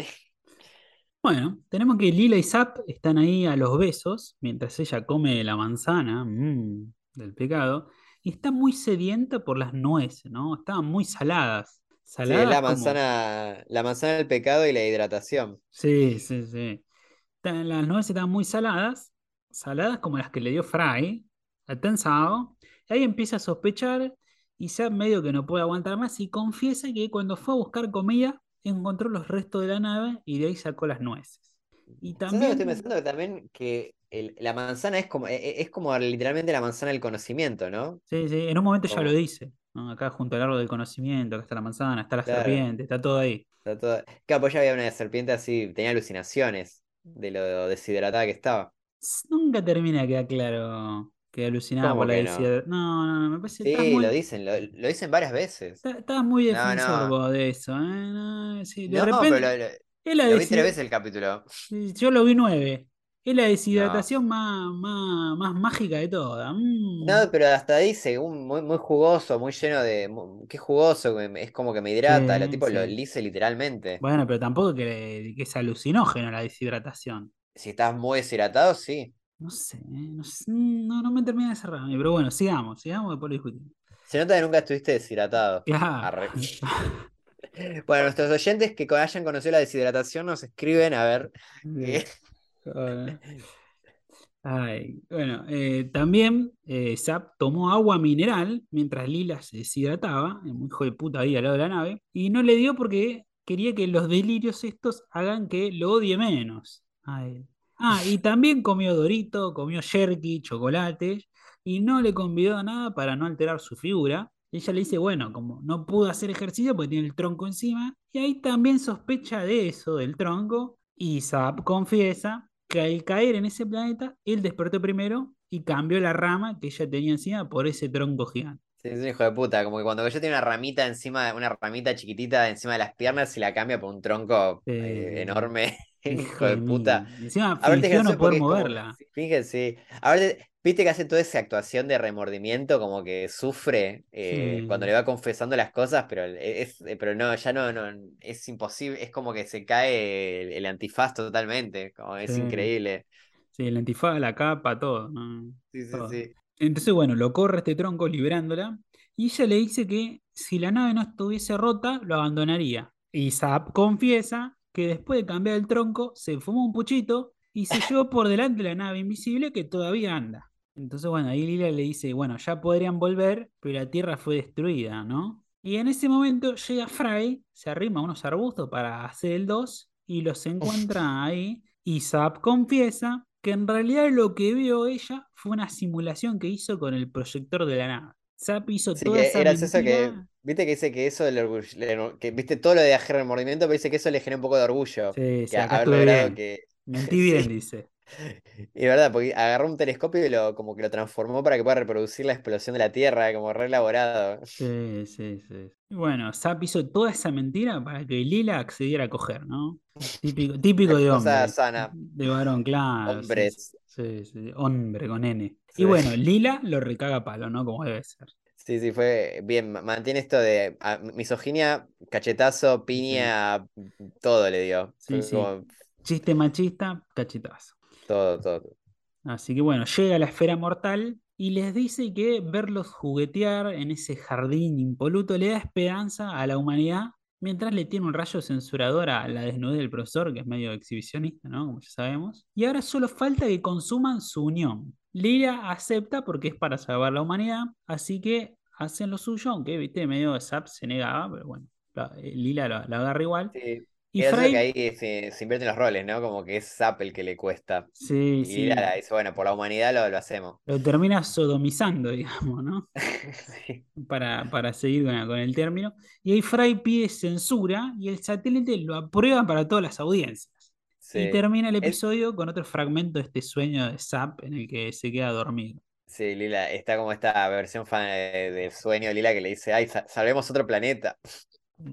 Bueno, tenemos que Lila y Zap están ahí a los besos mientras ella come la manzana mm, del pecado y está muy sedienta por las nueces, ¿no? Estaban muy saladas. Sí, Saladas la como- manzana, la manzana del pecado y la hidratación. Sí, sí, sí. Las nueces estaban muy saladas, saladas como las que le dio Fry al tensado. Y ahí empieza a sospechar y Zap medio que no puede aguantar más y confiesa que cuando fue a buscar comida encontró los restos de la nave y de ahí sacó las nueces. Y ¿Sabes lo que estoy también... pensando? Que también que el- la manzana es como, e- e- es como literalmente la manzana del conocimiento, ¿no? Sí, sí, en un momento ya lo dice. ¿no? Acá junto al árbol del conocimiento, acá está la manzana, está la Claro. serpiente, está todo ahí. Está todo... Claro, pues ya había una serpiente así, tenía alucinaciones de lo deshidratada que estaba. Nunca termina de quedar claro que alucinaba ¿Cómo por la que no? No, no, no, me parece Sí, muy, lo dicen, lo, lo dicen varias veces. está- estás muy defensor no. de eso. ¿eh? No, sí, de repente, pero lo, lo- lo vi tres veces el capítulo. Yo lo vi nueve. Es la deshidratación más, más, más mágica de todas. Mm. No, pero hasta dice, un, muy, muy jugoso, muy lleno de... Qué jugoso, es como que me hidrata. Lo Sí, tipo lo sí. dice literalmente. Bueno, pero tampoco que, que es alucinógeno la deshidratación. Si estás muy deshidratado, sí. No sé, ¿eh? no, sé, no, no me termina de cerrar. Pero bueno, sigamos, sigamos, después lo discutimos. Se nota que nunca estuviste deshidratado. Claro. Bueno, nuestros oyentes que hayan conocido la deshidratación nos escriben a ver. Bueno. Ay, bueno, eh, también eh, Zap tomó agua mineral mientras Lila se deshidrataba, el hijo de puta ahí al lado de la nave, y no le dio porque quería que los delirios estos hagan que lo odie menos a él. Ah, y también comió Dorito, comió Jerky, chocolate, y no le convidó a nada para no alterar su figura. Ella le dice, bueno, como no pudo hacer ejercicio porque tiene el tronco encima, y ahí también sospecha de eso, del tronco, y Zap confiesa que al caer en ese planeta, él despertó primero y cambió la rama que ella tenía encima por ese tronco gigante. Sí, es un hijo de puta. Como que cuando yo tiene una ramita encima, una ramita chiquitita encima de las piernas y la cambia por un tronco Sí. eh, enorme. Hijo de puta. Encima fingió no poder como- moverla. Aparte, viste que hace toda esa actuación de remordimiento, como que sufre eh, Sí. cuando le va confesando las cosas, pero es, eh, pero no, ya no, no, es imposible, es como que se cae el, el antifaz totalmente, como es Sí. increíble. Sí, el antifaz, la capa, todo. ¿no? Sí, sí, Todo. Entonces, bueno, lo corre este tronco liberándola. Y ella le dice que si la nave no estuviese rota, lo abandonaría. Y Zap confiesa que después de cambiar el tronco, se fumó un puchito y se llevó por delante la nave invisible que todavía anda. Entonces, bueno, ahí Lila le dice, bueno, ya podrían volver, pero la Tierra fue destruida, ¿no? Y en ese momento llega Fry, se arrima a unos arbustos para hacer el 2 y los encuentra ahí. Y Zap confiesa que en realidad lo que vio ella fue una simulación que hizo con el proyector de la nave. Zap hizo Sí, toda esa era eso que. Viste que dice que eso, le orgull- le- que viste todo lo de el remordimiento, pero dice que eso le genera un poco de orgullo, Sí, sí, acá bien. que, Mentí bien, Sí. dice. Y verdad, porque agarró un telescopio y lo, como que lo transformó para que pueda reproducir la explosión de la Tierra, como re elaborado. Sí, sí, sí. Y bueno, Zap hizo toda esa mentira para que Lila accediera a coger, ¿no? Típico, típico de Cosa hombre. sana. De varón, claro. sí, Hombres. Sí, sí, hombre con N. Y bueno, Lila lo recaga a palo, ¿no? Como debe ser. Sí, sí, fue bien. ma- Mantiene esto de ah, misoginia, cachetazo, piña, todo le dio. Sí, sí. Chiste machista, cachetazo. todo, todo. Así que bueno, llega a la esfera mortal y les dice que verlos juguetear en ese jardín impoluto le da esperanza a la humanidad, mientras le tiene un rayo censurador a la desnudez del profesor, que es medio exhibicionista, ¿no? Como ya sabemos. Y ahora solo falta que consuman su unión. Lila acepta porque es para salvar la humanidad, así que hacen lo suyo, aunque, viste, medio de Zap se negaba, pero bueno, la- eh, Lila la, la agarra igual. Sí. Y Fry, que ahí se, se invierten los roles, ¿no? Como que es Zapp el que le cuesta. sí, Y sí, Lila dice, bueno, por la humanidad lo, lo hacemos. lo termina sodomizando, digamos, ¿no? Sí. Para, para seguir con, con el término. Y ahí Fry pide censura y el satélite lo aprueba para todas las audiencias. Y termina el Es- episodio con otro fragmento de este sueño de Zapp en el que se queda dormido. Sí, Lila, está como esta versión fan de- del sueño de Lila que le dice, ay, sa- salvemos otro planeta.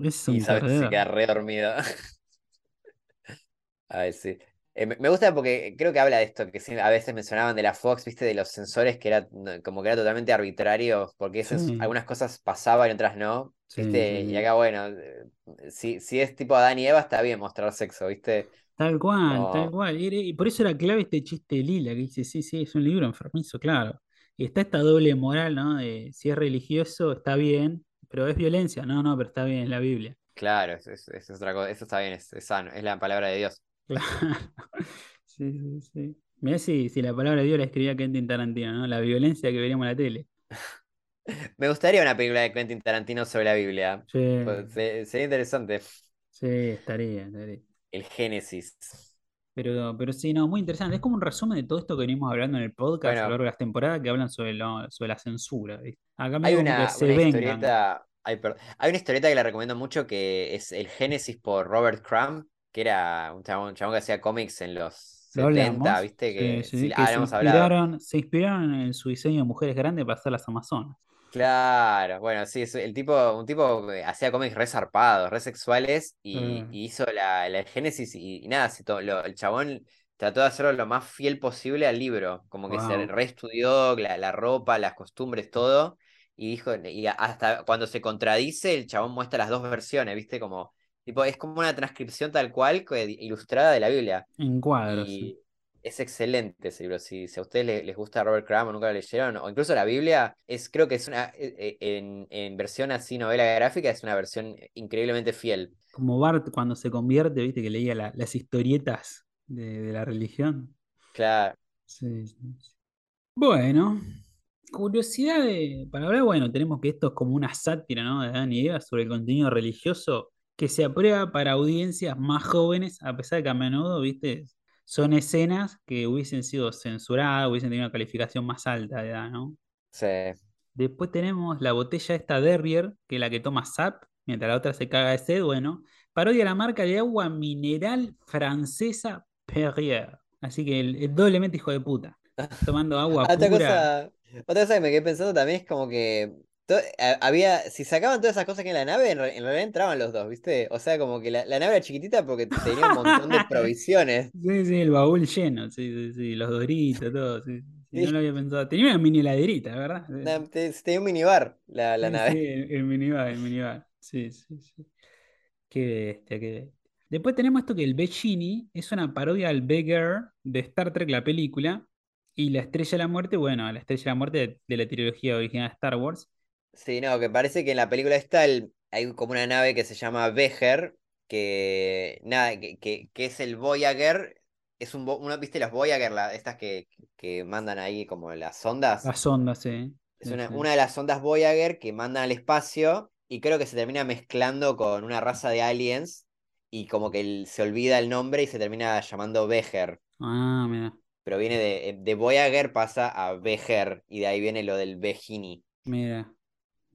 Es Y sabes, se queda re dormido. Ay, sí. Eh, me gusta porque creo que habla de esto, que a veces mencionaban de la Fox, viste, de los sensores que era como que era totalmente arbitrario, porque esas- Sí. algunas cosas pasaban y otras no, viste, sí, y acá bueno, eh, si, si es tipo Adán y Eva está bien mostrar sexo, viste. Tal cual, No. tal cual. Y por eso era clave este chiste de Lila, que dice, sí, sí, es un libro enfermizo, claro. Y está esta doble moral, ¿no? De si es religioso, está bien, pero es violencia. No, no, pero está bien, es la Biblia. Claro, eso es, eso es otra cosa, eso está bien, es, es sano, es la palabra de Dios. Claro. Sí, sí, sí. Mirá si, si la palabra de Dios la escribía Quentin Tarantino, ¿no? La violencia que veríamos en la tele. Me gustaría una película de Quentin Tarantino sobre la Biblia. Sí, Pues, se- sería interesante. sí, estaría, estaría. El Génesis. Pero, pero sí, no, muy interesante. Es como un resumen de todo esto que venimos hablando en el podcast a lo largo de las temporadas que hablan sobre, lo- sobre la censura. ¿viste? Acá Hay una, se una historieta. Hay una historieta que le recomiendo mucho que es El Génesis por Robert Crumb, que era un chabón, un chabón que hacía cómics en los Lo 70, hablamos. ¿viste? Sí, Que, sí, sí, que ah, se inspiraron, se inspiraron en su diseño de mujeres grandes para hacer las Amazonas. Claro, bueno, sí, el tipo, un tipo hacía cómics re zarpados, re sexuales, y, Mm. y hizo la, la Génesis y, y nada, se to- lo- el chabón trató de hacerlo lo más fiel posible al libro, como que se reestudió la, la ropa, las costumbres, todo, y dijo, y hasta cuando se contradice, el chabón muestra las dos versiones, ¿viste? Como, tipo, es como una transcripción tal cual, que- ilustrada de la Biblia. En cuadros. Y sí. Es excelente ese libro. Si, si a ustedes les, les gusta Robert Crumb o nunca lo leyeron, o incluso la Biblia, es, creo que es una, eh, eh, en, en versión así, novela gráfica, es una versión increíblemente fiel. Como Bart cuando se convierte, viste que leía la- las historietas de, de la religión. Claro. Sí, sí, sí. Bueno, curiosidad de, para hablar, bueno, tenemos que esto es como una sátira, ¿no? De Adán y Eva sobre el contenido religioso que se aprueba para audiencias más jóvenes, a pesar de que a menudo, viste, son escenas que hubiesen sido censuradas, hubiesen tenido una calificación más alta de edad, ¿no? Sí. Después tenemos la botella esta Derrier, que es la que toma Sap, mientras la otra se caga de sed. Bueno, parodia la marca de agua mineral francesa Perrier. Así que el, el doblemente hijo de puta. Tomando agua Ah, Otra pura. cosa, otra cosa que me quedé pensando también es como que había, si sacaban todas esas cosas que en la nave, en, re- en realidad entraban los dos, ¿viste? O sea, como que la, la nave era chiquitita porque tenía un montón de provisiones. Sí, sí, el baúl lleno. Sí, sí, sí. Los doritos, todo. Sí, sí, no lo había pensado. Tenía una mini heladerita, ¿verdad? Tenía un minibar la, la Sí, nave. sí, el, el minibar, el minibar. Sí, sí, sí. Qué bestia, qué bestia. Después tenemos esto que el Bechini es una parodia al Beggar de Star Trek, la película, y la Estrella de la Muerte, bueno, la Estrella de la Muerte de, de la trilogía original de Star Wars. Sí, no, que parece que en la película está el, hay como una nave que se llama Beher, que nada, que, que, que es el Voyager, es un uno, ¿viste las Voyager, la- estas que, que mandan ahí como las sondas? Las ondas, sí. Es una, sí. una de las sondas Voyager que mandan al espacio y creo que se termina mezclando con una raza de aliens y como que el- se olvida el nombre y se termina llamando Beher. Ah, mira, Pero viene de, de Voyager pasa a Beher y de ahí viene lo del Bejini. mira,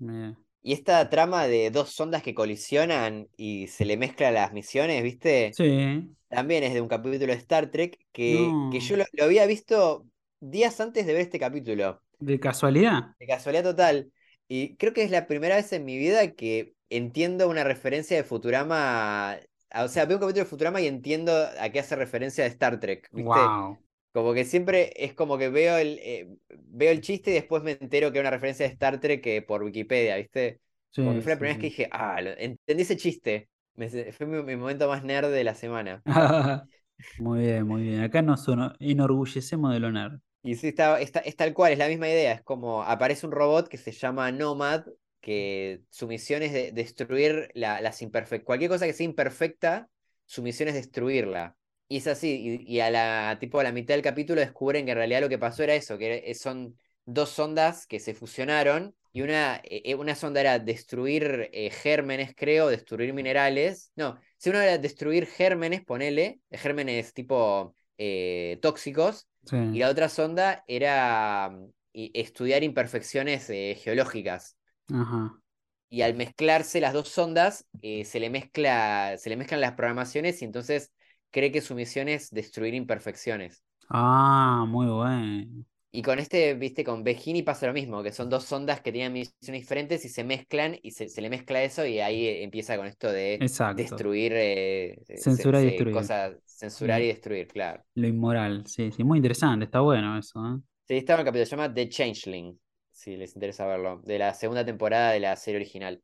mira. Y esta trama de dos sondas que colisionan y se le mezclan las misiones, ¿viste? Sí, También es de un capítulo de Star Trek que, que yo lo, lo había visto días antes de ver este capítulo. de casualidad. De casualidad total. Y creo que es la primera vez en mi vida que entiendo una referencia de Futurama. O sea, veo un capítulo de Futurama y entiendo a qué hace referencia de Star Trek, ¿viste? Wow. Como que siempre es como que veo el, eh, veo el chiste y después me entero que es una referencia de Star Trek que por Wikipedia, ¿viste? Como que Sí, fue la sí, primera vez que dije, ah, entendí ese chiste. Me fue mi, mi momento más nerd de la semana. Muy bien, muy bien. Acá nos enorgullecemos de lo nerd. Y sí, está, está, es tal cual, es la misma idea. Es como aparece un robot que se llama Nomad, que su misión es de- destruir la, las imperfectas. Cualquier cosa que sea imperfecta, su misión es destruirla. Y es así, y, y a la, tipo a la mitad del capítulo descubren que en realidad lo que pasó era eso, que era- son dos ondas que se fusionaron y una, eh, eh, una sonda era destruir eh, gérmenes, creo, destruir minerales. No, si una era destruir gérmenes, ponele, gérmenes tipo eh, tóxicos, Sí. y la otra sonda era mm, y- estudiar imperfecciones eh, geológicas. Ajá. Y al mezclarse las dos sondas, se le mezcla, se le mezclan las programaciones y entonces cree que su misión es destruir imperfecciones. Ah, muy bueno. Y con este, viste, con Begini pasa lo mismo, que son dos sondas que tienen misiones diferentes y se mezclan y se, se le mezcla eso y ahí empieza con esto de Exacto. destruir, eh, se- y destruir. cosas, censurar y destruir, claro. Lo inmoral, sí, sí, muy interesante, está bueno eso, ¿eh? Sí, está en el capítulo, se llama The Changeling, si les interesa verlo, de la segunda temporada de la serie original.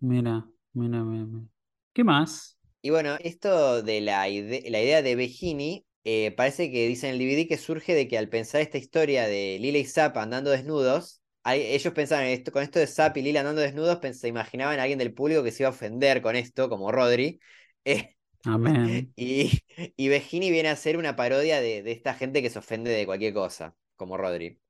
Mira, mira, mira, mira. ¿Qué más? Y bueno, esto de la, ide- la idea de Begini, eh, parece que dice en el DVD que surge de que al pensar esta historia de Lila y Zapp andando desnudos, hay- ellos pensaban esto, con esto de Zapp y Lila andando desnudos, se imaginaban a alguien del público que se iba a ofender con esto, como Rodri. eh, Amén. y, y Begini viene a ser una parodia de, de esta gente que se ofende de cualquier cosa, como Rodri.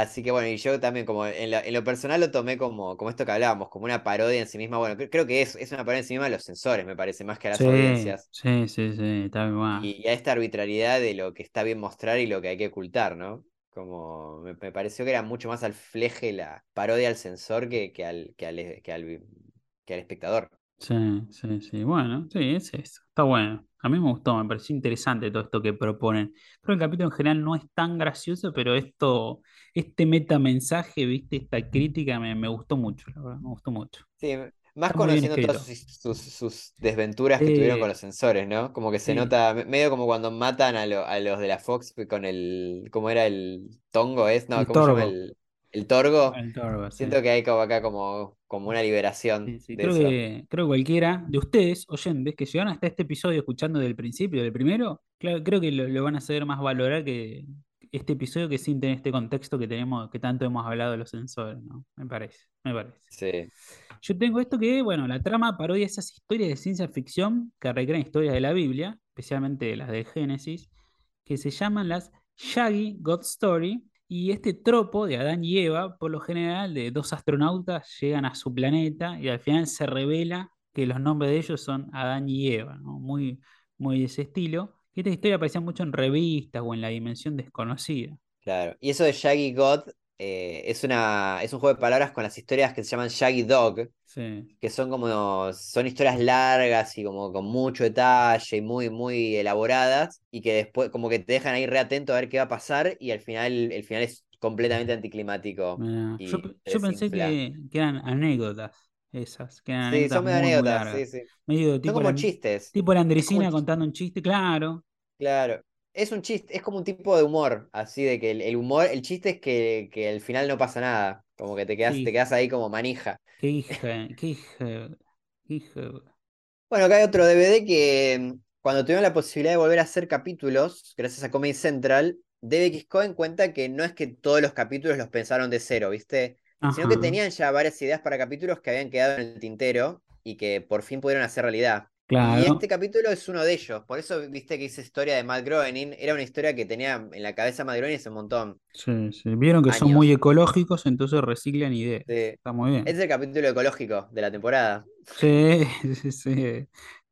Así que bueno, y yo también como en lo, en lo personal lo tomé como, como esto que hablábamos, como una parodia en sí misma. Bueno, cre- creo que es, es una parodia en sí misma a los sensores, me parece, más que a las Sí, audiencias. sí, sí, sí, está bien. va. Y, y a esta arbitrariedad de lo que está bien mostrar y lo que hay que ocultar, ¿no? Como me, me pareció que era mucho más al fleje la parodia al sensor que, que al, que al, que al, que al espectador. Sí, sí, sí. Bueno, sí, es eso. Está bueno. A mí me gustó, me pareció interesante todo esto que proponen. Creo que el capítulo en general no es tan gracioso, pero esto, este metamensaje, viste, esta crítica me, me gustó mucho, la verdad, me gustó mucho. Sí, más Está conociendo todas sus, sus, sus desventuras que tuvieron con Sí, los sensores, ¿no? Como que se nota, me- medio como cuando matan a, lo- a los de la Fox con el, ¿cómo era el tongo? ¿Es? No, El ¿cómo se llama? El, el torgo. El torgo, sí. Siento que hay como acá como, como una liberación Sí, sí, de creo eso. que, creo que cualquiera de ustedes, oyentes, que llegaron hasta este episodio escuchando del principio, del primero, claro, creo que lo, lo van a saber más valorar que este episodio que sin tener este contexto que tenemos, que tanto hemos hablado de los sensores, ¿no? Me parece, me parece. Sí. Yo tengo esto que, bueno, la trama parodia esas historias de ciencia ficción que recrean historias de la Biblia, especialmente las del Génesis, que se llaman las Shaggy God Story. Y este tropo de Adán y Eva, por lo general, de dos astronautas llegan a su planeta y al final se revela que los nombres de ellos son Adán y Eva, ¿no? Muy, muy de ese estilo. Y esta historia aparecía mucho en revistas o en la dimensión desconocida. Claro. Y eso de Shaggy God eh, es una, es un juego de palabras con las historias que se llaman Shaggy Dog, Sí, que son como, son historias largas y como con mucho detalle y muy, muy elaboradas, y que después como que te dejan ahí re atento a ver qué va a pasar, y al final, el final es completamente anticlimático Yo, pensé que, que eran anécdotas esas, que eran Sí, anécdotas son medio muy, muy anécdotas, sí, sí. Medio Son como la, chistes. tipo la Andresina contando un chiste, claro. Claro. Es un chiste, es como un tipo de humor, así de que el, el humor, el chiste es que, que al final no pasa nada, como que te quedas, te quedas ahí como manija. qué hija, qué hija, qué hija. Bueno, acá hay otro DVD que mm, cuando tuvieron la posibilidad de volver a hacer capítulos, gracias a Comedy Central, DBX Cohen cuenta que no es que todos los capítulos los pensaron de cero, ¿viste? Sino que tenían ya varias ideas para capítulos que habían quedado en el tintero y que por fin pudieron hacer realidad. Y este capítulo es uno de ellos. Por eso, viste que esa historia de Matt Groening era una historia que tenía en la cabeza Matt Groening hace un montón. Sí, sí. Vieron que son muy ecológicos, entonces reciclan ideas. Sí. Está muy bien. Es el capítulo ecológico de la temporada. Sí, sí, sí.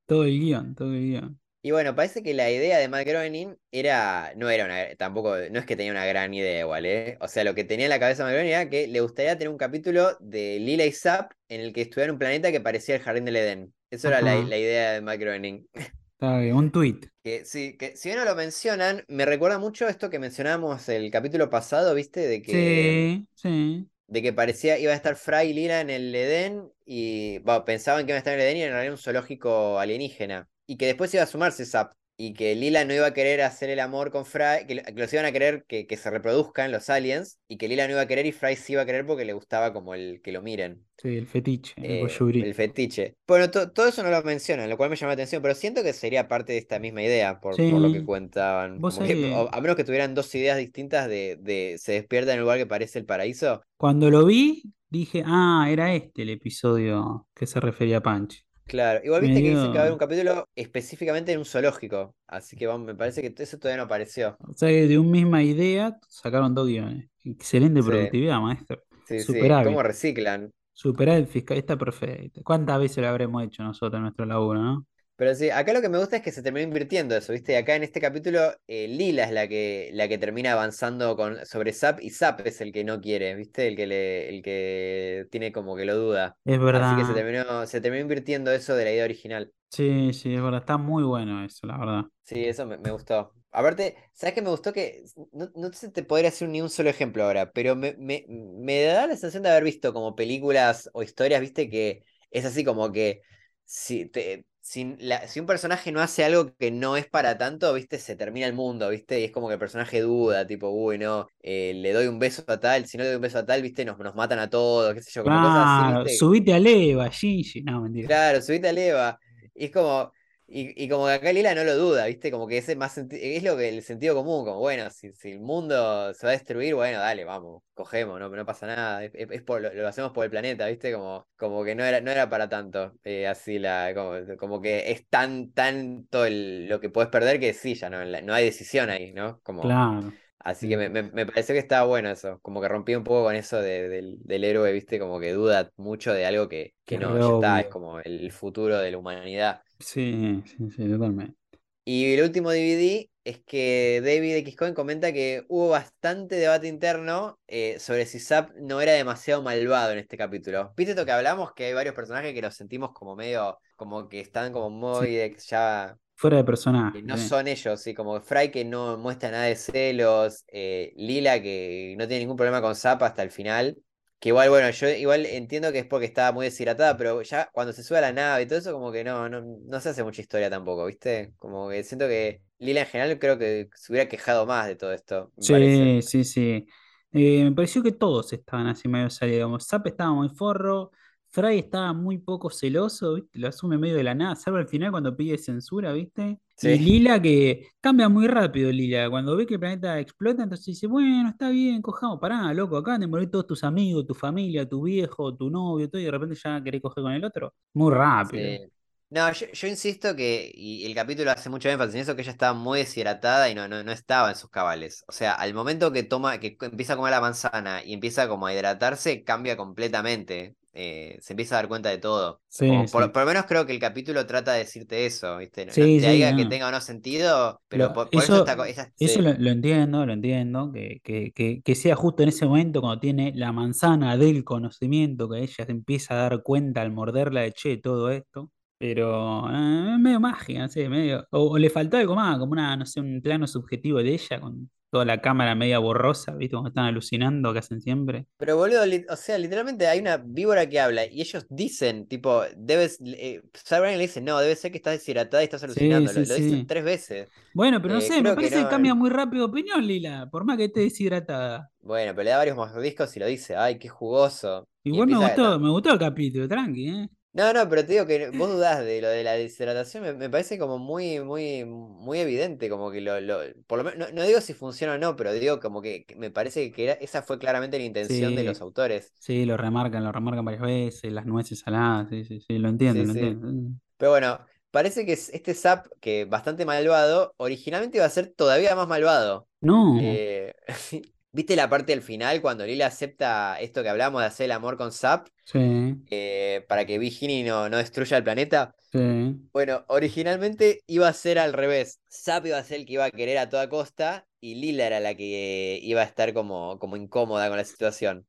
Todo el guion, todo el guion. Y bueno, parece que la idea de Matt Groening era, no era una, tampoco, no es que tenía una gran idea igual, ¿eh? O sea, lo que tenía en la cabeza Matt Groening era que le gustaría tener un capítulo de Lila y Zapp en el que estuviera en un planeta que parecía el Jardín del Edén. Eso era la, idea de Matt Groening. Está bien, un tweet. Que sí, que si bien no lo mencionan, me recuerda mucho esto que mencionábamos el capítulo pasado, ¿viste? De que, Sí, sí. de que parecía, iba a estar Fry y Lila en el Edén y bueno, pensaban que iba a estar en el Edén y en realidad era un zoológico alienígena. Y que después iba a sumarse Zapp. Y que Lila no iba a querer hacer el amor con Fry, que, lo- que los iban a querer que, que se reproduzcan los aliens, y que Lila no iba a querer y Fry sí iba a querer porque le gustaba como el que lo miren. Sí, el fetiche, el eh, voyeurismo. el fetiche. Bueno, to- todo eso no lo mencionan, lo cual me llama la atención, pero siento que sería parte de esta misma idea, por, por lo que cuentaban. Vos Como que, a menos que tuvieran dos ideas distintas de, de se despierta en el lugar que parece el paraíso. cuando lo vi, dije, ah, era este el episodio que se refería a Punch. Claro, igual viste que dicen que va a haber un capítulo específicamente en un zoológico, así que vamos, me parece que eso todavía no apareció. O sea que de una misma idea sacaron dos guiones. Excelente Sí. productividad, maestro. Sí, sí, cómo reciclan. Superávit fiscal, está perfecto. ¿Cuántas veces lo habremos hecho nosotros en nuestro laburo, no? Pero sí, acá lo que me gusta es que se terminó invirtiendo eso, ¿viste? Acá en este capítulo, eh, Lila es la que, la que termina avanzando con, sobre Zap y Zap es el que no quiere, ¿viste? El que, le, el que tiene como que lo duda. Es Así que se verdad. terminó, se terminó invirtiendo eso de la idea original. Sí, sí, es verdad. Está muy bueno eso, la verdad. Sí, eso me, me gustó. Aparte, ¿sabes qué me gustó? Que no, no se te podría hacer ni un solo ejemplo ahora, pero me, me, me da la sensación de haber visto como películas o historias, ¿viste? Que es así como que si, te, si, la- si un personaje no hace algo que no es para tanto, ¿viste? Se termina el mundo, ¿viste? Y es como que el personaje duda, tipo, uy, no, eh, le doy un beso a tal, si no le doy un beso a tal, ¿viste? Nos, nos matan a todos, qué sé yo, como cosas así, ¿viste? subite a Leva, Gigi. No, mentira. Claro, subite a Leva. Y es como, y, y como que acá Lila no lo duda, ¿viste? Como que ese más es lo que el sentido común, como bueno, si, si el mundo se va a destruir, bueno, dale, vamos, cogemos, no, no pasa nada, es, es- por, lo, lo hacemos por el planeta, ¿viste? Como, como que no era, no era para tanto, eh, así la, como, como que es tan, tanto el, lo que puedes perder que sí, ya no, la- no hay decisión ahí, ¿no? Como, Claro. Así que me, me, me pareció que estaba bueno eso, como que rompí un poco con eso de- del, del héroe, viste, como que duda mucho de algo que, que no, ya está, es como el futuro de la humanidad. Sí, sí, sí, totalmente. Y el último DVD es que David X. Cohen comenta que hubo bastante debate interno eh, sobre si Zap no era demasiado malvado en este capítulo. ¿Viste esto que hablamos? Que hay varios personajes que los sentimos como medio, como que están como muy Sí, de- ya fuera de personaje. no sí. son ellos, sí, como Fry que no muestra nada de celos, eh, Lila que no tiene ningún problema con Zappa hasta el final, que igual, bueno, yo igual entiendo que es porque estaba muy deshidratada, pero ya cuando se sube a la nave y todo eso, como que no, no, no se hace mucha historia tampoco, ¿viste? Como que siento que Lila en general creo que se hubiera quejado más de todo esto, parece. Sí, sí, sí. Eh, me pareció que todos estaban así medio salidos. Zap estaba muy forro, Fry estaba muy poco celoso, ¿viste? Lo asume medio de la nada, salvo al final cuando pide censura, ¿viste? Y Sí, Lila que cambia muy rápido, Lila. Cuando ve que el planeta explota, entonces dice, bueno, está bien, cojamos, pará, loco, acaban de morir todos tus amigos, tu familia, tu viejo, tu novio, todo, y de repente ya querés coger con el otro. Muy rápido. sí. No, yo, yo insisto que, y el capítulo hace mucho énfasis en eso, que ella estaba muy deshidratada y no, no, no estaba en sus cabales. O sea, al momento que toma, que empieza a comer la manzana y empieza como a hidratarse, cambia completamente. Eh, se empieza a dar cuenta de todo. Sí, por, por lo menos creo que el capítulo trata de decirte eso, ¿viste? No, te diga que tenga o no sentido, pero Lo- por, por eso eso, está, ella, eso lo, lo entiendo, lo entiendo, que, que, que, que sea justo en ese momento cuando tiene la manzana del conocimiento, que ella se empieza a dar cuenta al morderla de che, todo esto, pero eh, es medio sé, medio, o, o le faltó algo más, como una, no sé, un plano subjetivo de ella con toda la cámara media borrosa, ¿viste? Como están alucinando que hacen siempre. Pero boludo, o sea, literalmente hay una víbora que habla y ellos dicen, tipo, debes, eh, Cyberman le dice, no, debe ser que estás deshidratada y estás alucinando. Lo, sí, lo dicen sí. tres veces. Bueno, pero no Eh, sé, me que parece que cambia muy rápido de opinión, Lila, por más que esté deshidratada. Bueno, pero le da varios mordiscos y lo dice, ay, qué jugoso. Igual me gustó, me gustó el capítulo, tranqui, ¿eh? No, no, pero te digo que vos dudás de lo de la deshidratación, me, me parece como muy, muy, muy evidente, como que lo, lo, por lo menos, no, no digo si funciona o no, pero digo como que me parece que era, esa fue claramente la intención de los autores. Sí, lo remarcan, lo remarcan varias veces, las nueces saladas, sí, sí, sí, lo entiendo, Sí, lo sí. entiendo. Pero bueno, parece que es- este Zap, que bastante malvado, originalmente iba a ser todavía más malvado. No, Eh, ¿viste la parte del final cuando Lila acepta esto que hablamos de hacer el amor con Zap sí, eh, para que Vigini no, no destruya el planeta? sí. Bueno, originalmente iba a ser al revés. Zap iba a ser el que iba a querer a toda costa y Lila era la que iba a estar como, como incómoda con la situación.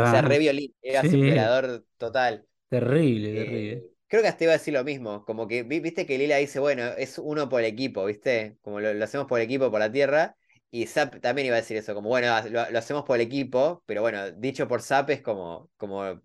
O sea, re Guarda. violín, era su Sí, violador total. terrible, Eh, terrible. creo que hasta iba a decir lo mismo, como que vi- viste que Lila dice, bueno, es uno por el equipo, ¿viste? Como lo, lo hacemos por el equipo, por la Tierra. Y Zap también iba a decir eso, como bueno, lo, lo hacemos por el equipo, pero bueno, dicho por Zap es como, como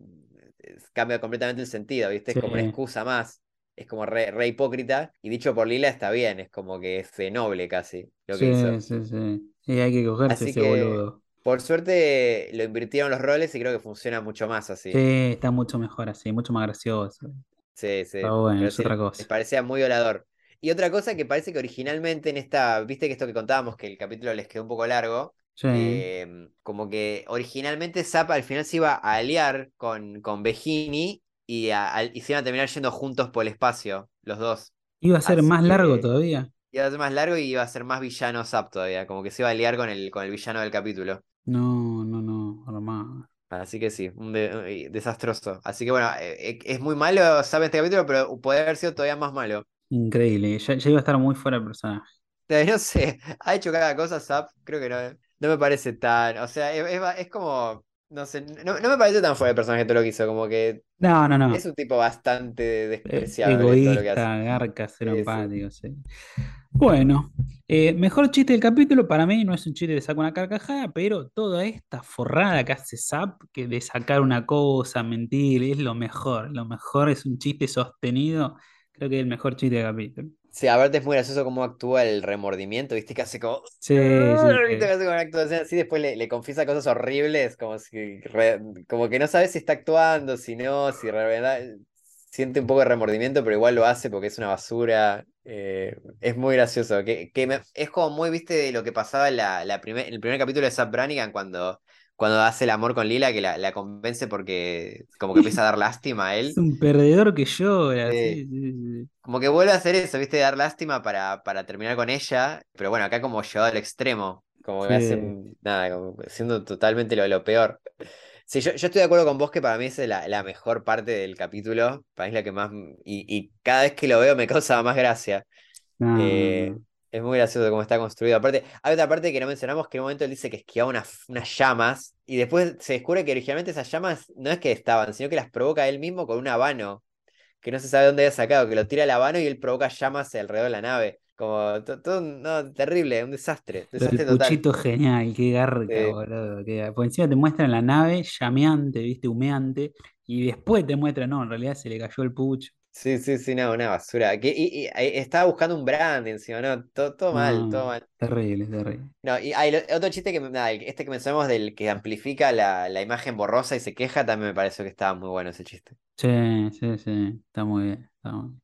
cambia completamente el sentido, ¿viste? Es como una Sí, excusa más. Es como re, re hipócrita. Y dicho por Lila está bien, es como que es noble casi lo que hizo. sí, sí, sí. Y hay que cogerse Así ese que, boludo. por suerte, lo invirtieron los roles y creo que funciona mucho más así. Sí, está mucho mejor así, mucho más gracioso. Sí, sí, Está bueno, pero es sí, otra les cosa. parecía muy violador. Y otra cosa que parece que originalmente en esta, viste que esto que contábamos, que el capítulo les quedó un poco largo, Sí. eh, como que originalmente Zappa al final se iba a aliar con, con Begini y, a- al- y se iban a terminar yendo juntos por el espacio, los dos. Iba a ser Así más largo que todavía. iba a ser más largo y iba a ser más villano Zap todavía, como que se iba a aliar con el, con el villano del capítulo. No, no, no, normal. Así que sí, un de- desastroso. Así que bueno, eh, eh, es muy malo, sabe este capítulo, pero puede haber sido todavía más malo. Increíble, ya, ya iba a estar muy fuera el personaje. No sé, ha hecho cada cosa, Zap, creo que no, no me parece tan, o sea, es, es como, no sé, no, no me parece tan fuera el personaje todo lo que hizo, como que No, no, no. es un tipo bastante Eh, despreciable en todo lo que Egoísta, hace. garca, cero Sí, sí. empático, sí. Bueno, eh, mejor chiste del capítulo para mí no es un chiste de sacar una carcajada, pero toda esta forrada que hace Zap, que de sacar una cosa, mentir, es lo mejor. Lo mejor es un chiste sostenido. Creo que es el mejor chiste del capítulo. Sí, aparte es muy gracioso cómo actúa el remordimiento, ¿viste? Que hace como... Sí, sí. Que hace como una actuación así, después le, le confiesa cosas horribles, como si re- como que no sabe si está actuando, si no, si de verdad siente un poco de remordimiento, pero igual lo hace porque es una basura. eh, es muy gracioso. Que, que me- es como muy, viste, de lo que pasaba en la, la primer, el primer capítulo de Zapp Brannigan cuando, cuando hace el amor con Lila, que la, la convence porque como que empieza a dar lástima a él. Es un perdedor que llora. Sí. sí, sí, sí. Como que vuelve a hacer eso, ¿viste? Dar lástima para, para terminar con ella. Pero bueno, acá como llevado al extremo. Como que hacen, nada, como siendo totalmente lo, lo peor. Sí, yo, yo estoy de acuerdo con vos que para mí es la, la mejor parte del capítulo. Para mí es la que más. Y, y cada vez que lo veo me causa más gracia. No, Eh. Es muy gracioso cómo está construido. Aparte, hay otra parte que no mencionamos que en un momento él dice que esquivaba unas, unas llamas. Y después se descubre que originalmente esas llamas no es que estaban, sino que las provoca él mismo con un habano que no se sabe dónde había sacado, que lo tira al habano y él provoca llamas alrededor de la nave. Como to- todo, un- no, terrible, un desastre, desastre del total. puchito genial, qué garca, Sí. boludo. que- Por encima te muestran la nave llameante, viste, humeante, y después te muestran, no, en realidad se le cayó el pucho. Sí, sí, sí, no, una basura. Que, y, y- ahí estaba buscando un brand encima, ¿no? Todo, todo mal, todo mal. terrible, terrible. No, y hay otro chiste que, nada, este que mencionamos del que amplifica la, la imagen borrosa y se queja, también me pareció que estaba muy bueno ese chiste. Sí, sí, sí, está muy bien. está muy bien.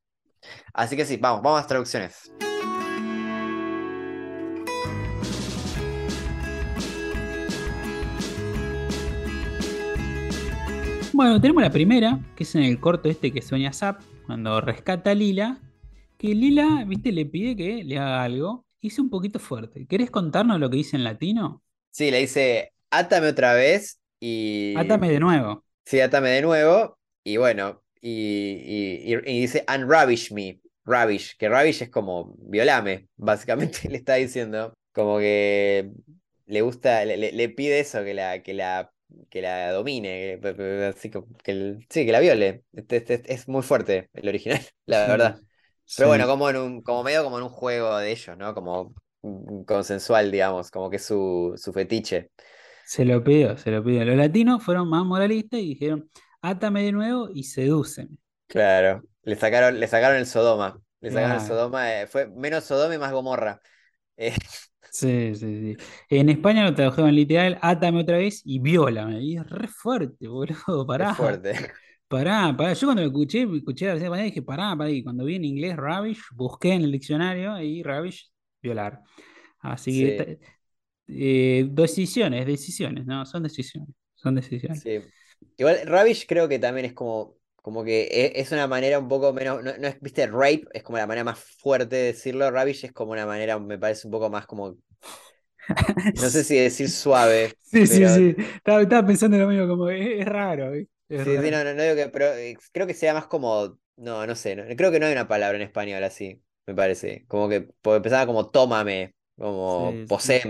Así que sí, vamos, vamos a las traducciones. Bueno, tenemos la primera, que es en el corto este que sueña Zap, cuando rescata a Lila, que Lila, viste, le pide que le haga algo. Hice un poquito fuerte. ¿Querés contarnos lo que dice en latino? Sí, le dice, átame otra vez y... Átame de nuevo. Sí, atame de nuevo. Y bueno, y, y- y- y dice, unravish me. Ravish, que ravish es como violame, básicamente le está diciendo. Como que le gusta, le, le- le pide eso, que la, que la, que la domine, que, que- así que sí, que la viole. Este- este- es muy fuerte el original, la verdad. sí. Pero bueno, como en un, como medio como en un juego de ellos, ¿no? Como consensual, digamos, como que es su, su fetiche. Se lo pidió, se lo pidió. Los latinos fueron más moralistas y dijeron, átame de nuevo y sedúceme. Claro, le sacaron, le sacaron el Sodoma. Le sacaron el. Sodoma, eh, fue menos Sodoma y más Gomorra. Eh, Sí, sí, sí. En España lo tradujeron literal, átame otra vez y viólame. Y es re fuerte, boludo, pará. es fuerte. Pará, pará. Yo cuando lo escuché, escuché la versión española dije, pará, pará. Y cuando vi en inglés Ravish, busqué en el diccionario y Ravish, violar. Así que, Sí. eh, decisiones, decisiones, ¿no? Son decisiones, son decisiones. Sí. Igual Ravish creo que también es como, como que e- es una manera un poco menos, no, no es, viste, rape es como la manera más fuerte de decirlo, Ravish es como una manera, me parece un poco más como, no sé si decir suave, Sí, sí, pero sí. Estaba, estaba pensando lo mismo, como es, es raro, ¿eh? Es sí, sí, no, no, no digo que, pero eh, creo que sea más como, no, no sé, no- creo que no hay una palabra en español así, me parece, como que, porque empezaba como tómame, como Sí, sí.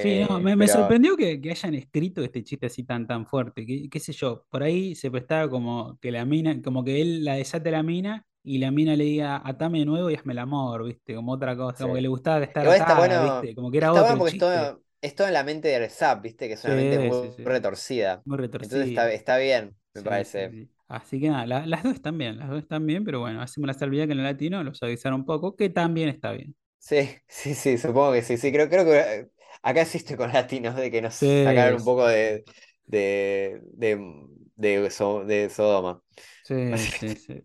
Sí, no, eh, me, sorprendió que, que hayan escrito este chiste así tan tan fuerte. Que, qué sé yo, por ahí se prestaba como que la mina, como que él la desate la mina y la mina le diga atame de nuevo y hazme el amor, ¿viste? Como otra cosa, como que sí. le gustaba estar Igual está atada, bueno, ¿viste? Como que era está bueno otro porque es chiste. todo, es todo en la mente de Zap, viste, que es una mente Sí, muy sí, sí. retorcida. Muy Entonces está, retorcida. está bien, me Sí, sí, parece. sí. Así que nada, la- las dos están bien, las dos están bien, pero bueno, hacemos la salvedad que en el latino los avisaron un poco, que también está bien. Sí, sí, sí, supongo que sí, sí, creo, creo que acá existe con latinos de que nos Sí, sacaron un poco de, de, de, de, So- de Sodoma. sí, sí, sí.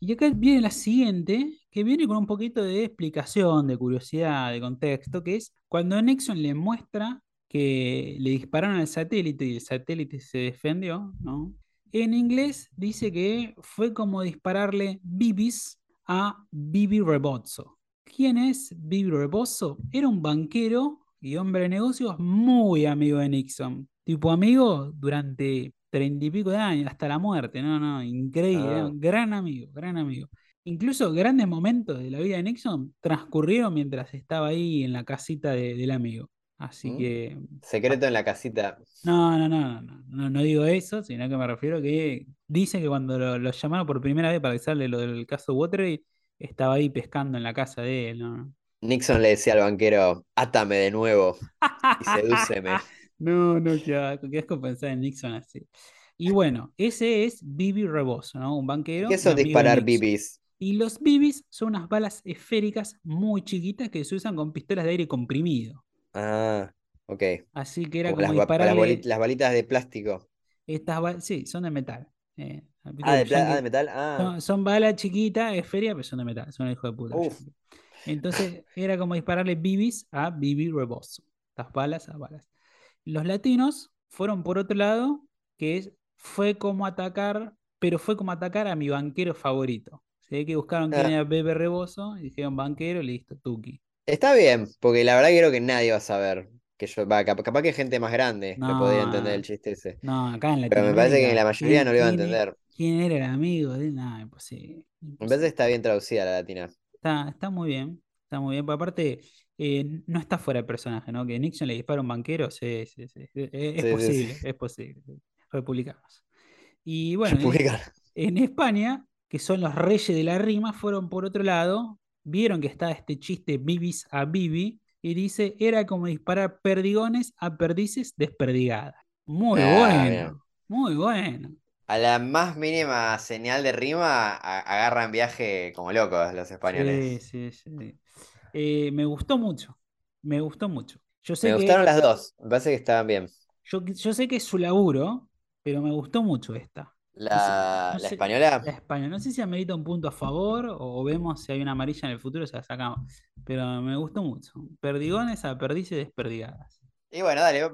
Y acá viene la siguiente, que viene con un poquito de explicación, de curiosidad, de contexto, que es cuando Nixon le muestra que le dispararon al satélite y el satélite se defendió, ¿no? En inglés dice que fue como dispararle bibis a Bibi Rebozzo. ¿Quién es Bibi Rebozzo? Era un banquero y hombre de negocios muy amigo de Nixon. Tipo amigo durante treinta y pico de años, hasta la muerte. No, no, increíble. Ah. Gran amigo, gran amigo. Incluso grandes momentos de la vida de Nixon transcurrieron mientras estaba ahí en la casita de- del amigo. Así Mm. que Secreto en la casita. no, no, no, no, no, no digo eso, sino que me refiero a que dicen que cuando lo, lo llamaron por primera vez para avisarle lo del caso Watergate, estaba ahí pescando en la casa de él, ¿no? Nixon le decía al banquero, átame de nuevo y sedúceme. No, no, qué asco, qué asco pensar en Nixon así. Y bueno, ese es Bibi Rebozo, ¿no? Un banquero. ¿Qué de disparar bibis? Y los bibis son unas balas esféricas muy chiquitas que se usan con pistolas de aire comprimido. Ah, ok. Así que era Como como, las, balitas de plástico. estas. Sí, son de metal. Eh, Ah, de, ah, de metal. Ah, son, son balas chiquitas, esféricas, pero son de metal. Son hijos de puta. Uf. Entonces era como dispararle bibis a Bibi Rebozo. Estas balas a balas. Los latinos fueron por otro lado, que es, fue como atacar, pero fue como atacar a mi banquero favorito. Se ve que buscaron quién Ah. era Bebe Rebozo y dijeron banquero, listo, Tuki. está bien, porque la verdad creo que nadie va a saber que yo, va, cap- capaz que gente más grande que podría entender el No. chiste ese. No, acá en Pero me parece que la mayoría ¿quién- no lo iba a quién entender. ¿Quién era el amigo de? No, imposible. Me imposible. parece que está bien traducida la latina. Está, está muy bien, está muy bien. Porque aparte, eh, no está fuera de personaje, ¿no? Que Nixon le dispara a un banquero, sí, sí, sí. Es, es Sí, sí, posible, sí. es posible. Republicanos. Y bueno, en, España, que son los reyes de la rima, fueron por otro lado, vieron que está este chiste Bibis a Bibi, y dice, era como disparar perdigones a perdices desperdigadas. Muy Ah, bueno, bien. muy bueno. A la más mínima señal de rima, a- agarran viaje como locos los españoles. Sí, sí, sí. Eh, me gustó mucho, me gustó mucho. Yo sé Me que, gustaron las dos, me parece que estaban bien. yo, yo sé que es su laburo, pero me gustó mucho esta. La, no la sé- española, La España, no sé si amerita un punto a favor o vemos si hay una amarilla en el futuro, se la sacamos. Pero me gustó mucho. Perdigones a perdices desperdigadas. y bueno, dale,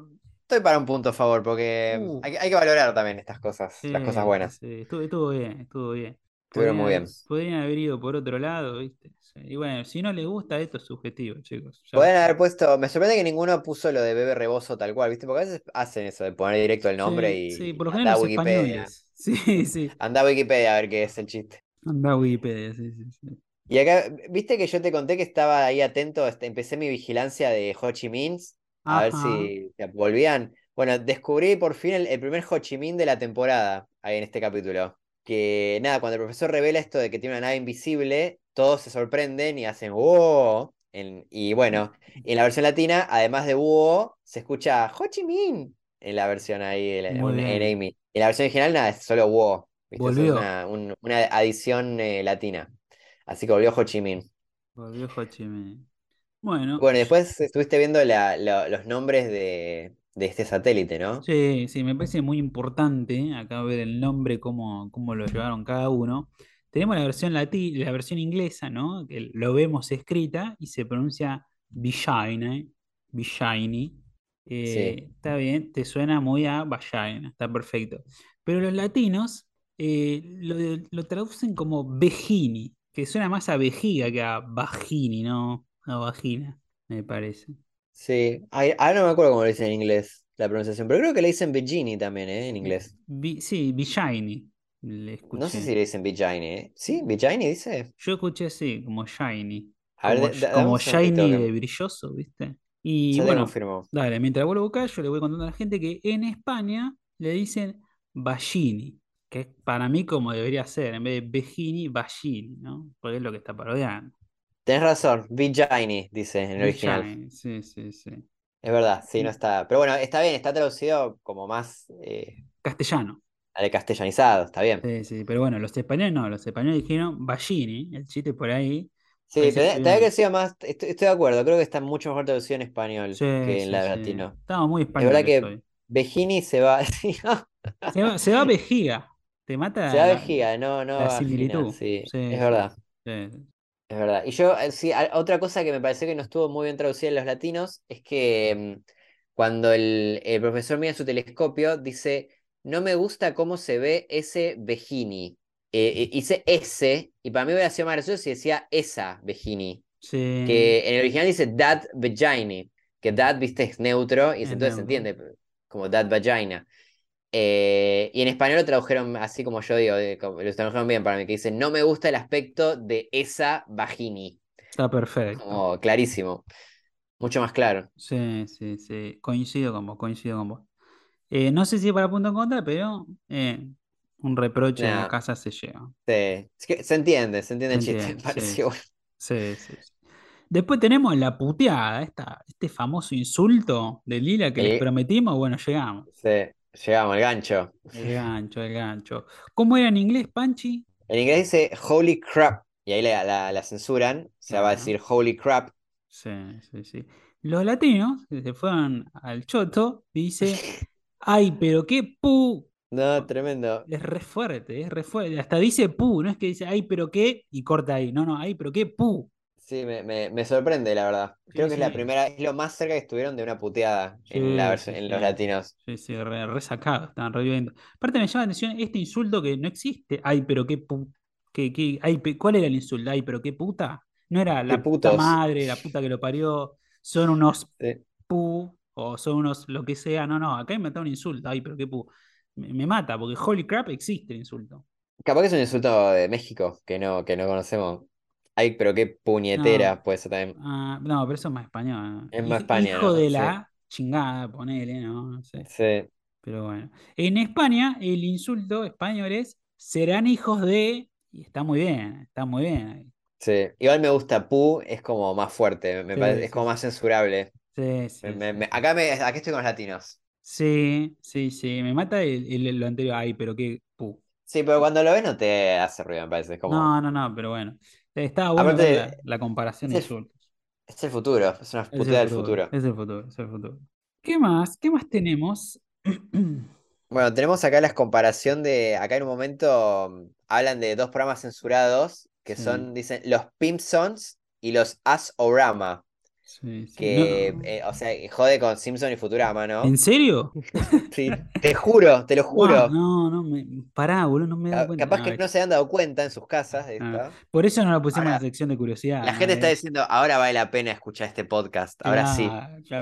estoy para un punto a favor, porque Uh. hay, que- hay que valorar también estas cosas, las cosas buenas. sí, estuvo, estuvo bien, estuvo bien. Estuvieron muy bien. Podrían haber ido por otro lado, ¿viste? Y bueno, si no les gusta, esto es subjetivo, chicos. Ya- Podrían haber puesto, me sorprende que ninguno puso lo de bebé rebozo tal cual, ¿viste? Porque a veces hacen eso de poner directo el nombre Sí, y sí, por lo general a los Wikipedia. españoles. Sí, sí. Anda a Wikipedia a ver qué es el chiste. Anda Wikipedia, sí, sí, sí. Y acá, viste que yo te conté que estaba ahí atento, este, empecé mi vigilancia de Ho Chi Minh, a ver si se volvían. Bueno, descubrí por fin el, el primer Ho Chi Minh de la temporada, ahí en este capítulo. Que nada, cuando el profesor revela esto de que tiene una nave invisible, todos se sorprenden y hacen ¡Wow! En- y bueno, en la versión latina, además de ¡Wow! se escucha Ho Chi Minh en la versión ahí, en. Amy. En la versión original, nada, es solo ¡Wow! ¿viste? Eso es Volvió. una, un- una adición eh, latina. Así que volvió Ho Chi Minh. Volvió Ho Chi Minh. Bueno, Bueno, después estuviste viendo la- la- los nombres de, de este satélite, ¿no? Sí, sí, me parece muy importante acá ver el nombre, cómo, cómo lo llevaron cada uno. Tenemos la versión lati- la versión inglesa, ¿no? Que lo vemos escrita y se pronuncia Vishine, Vishiny. Eh, está bien, te suena muy a vagina, está perfecto. Pero los latinos eh, lo, lo traducen como vegini, que suena más a vejiga que a vagini, ¿no? A vagina, me parece. Sí. Ahora no me acuerdo cómo lo dicen en inglés, la pronunciación, pero creo que le dicen Virginie también, ¿eh? En inglés. Vi- sí, escuché. No sé si le dicen Virginie, ¿eh? ¿Sí? ¿Virginie dice? Yo escuché así, como shiny. A ver, Como, da- shiny de brilloso, ¿viste? Y ya bueno, dale, mientras lo buscás, yo le voy contando a la gente que en España le dicen Ballini, que es para mí como debería ser, en vez de Bejini, Ballini, ¿no? Porque es lo que está parodiando. Tenés razón, Virginie, dice en el original. Sí, sí, sí. Es verdad, sí, no está. Pero bueno, está bien, está traducido como más eh, Castellano. al castellanizado, está bien. Sí, sí, pero bueno, los españoles no, los españoles dijeron Ballini, el chiste por ahí. Sí, tendría que sido más. Estoy, estoy de acuerdo, creo que está mucho mejor traducido en español Sí, que en sí, la sí. latino. Estamos muy Es verdad españoles que hoy. Vegini se va. Se va, se va vejiga. Te mata Se la- vejiga, no, no la similitud. sí, Sí, es verdad, sí. Es verdad. Y yo, eh, sí, otra cosa que me pareció que no estuvo muy bien traducida en los latinos es que mm, cuando el, el profesor mira su telescopio, dice, no me gusta cómo se ve ese Vegini. Eh, hice ese, y para mí hubiera sido más gracioso si decía esa Vegini, Sí. que en el original dice that Vagini. que dad, viste, es neutro y Es entonces se neutro. entiende como dad vagina. Eh, y en español lo tradujeron así como yo digo, de- como- lo tradujeron bien para mí, que dice, no me gusta el aspecto de esa vagini. Está perfecto. Como clarísimo. Mucho más claro. Sí, sí, sí. Coincido con vos, coincido con vos. Eh, no sé si es para punto en contra, pero eh, un reproche en la Nah. casa se lleva. Sí. Es que se entiende, se entiende el Se chiste. sí, pareció sí. Sí. Después tenemos la puteada, esta, este famoso insulto de Lila que les prometimos. Bueno, llegamos. Sí, llegamos al gancho. El gancho, el gancho. ¿Cómo era en inglés, Panchi? En inglés dice holy crap, y ahí la, la- la censuran, se va a decir holy crap. Sí, sí, sí. Los latinos que se fueron al choto, dice, ay, pero qué pu. No, tremendo. Es re fuerte, es re fuerte. Hasta dice pu, no es que dice, ay, pero qué, y corta ahí. No, no, ay, pero qué pu. Sí, me, me- me sorprende, la verdad. Creo Sí, que es la primera, es lo más cerca que estuvieron de una puteada Sí, en, la en los latinos. Sí, sí, re, re sacado, estaban re bien. Aparte me llama la atención este insulto que no existe. Ay, pero qué pu. qué- qué- ay, pe- ¿cuál era el insulto? Ay, pero qué puta. No era la puta madre, la puta que lo parió, son unos pu, o son unos lo que sea. No, no, acá inventaron un insulto. Ay, pero qué pu. Me, me mata, porque holy crap existe el insulto. Capaz que es un insulto de México que no, que no conocemos. Ay, pero qué puñetera No. puede ser también. Ah, no, pero eso es más español. Es más España, Hijo ¿no? de Sí. la chingada, ponele, ¿no? No sé. Sí. Pero bueno. En España, el insulto español es serán hijos de. Y está muy bien, está muy bien. Sí, igual me gusta Pu, es como más fuerte, me Sí, parece, es sí, como sí. más censurable. Sí, sí, Me- me- sí, sí. acá, me, acá estoy con los latinos. Sí, sí, sí. Me mata el, el- lo anterior. Ay, pero qué pu. Sí, pero cuando lo ves no te hace ruido, me parece. Es como. No, no, no, pero bueno. Estaba Aparte, ver la, la comparación de insultos. Es el futuro, es una puteada del futuro, futuro. es el futuro, es el futuro. ¿Qué más? ¿Qué más tenemos? Bueno, tenemos acá la comparación de. Acá en un momento mm, hablan de dos programas censurados que son, dicen, los Pimpsons y los As-Orama. Sí, sí. Que, No. eh, o sea, jode con Simpson y Futurama, ¿no? ¿En serio? Sí, te juro, te lo juro. Guau, no, no, me, pará, boludo, no me he dado Ca- cuenta. Capaz No, que no se han dado cuenta en sus casas ah, por eso no lo pusimos en la sección de curiosidad. La ¿no? gente está Eh, diciendo, ahora vale la pena escuchar este podcast. Ahora sí.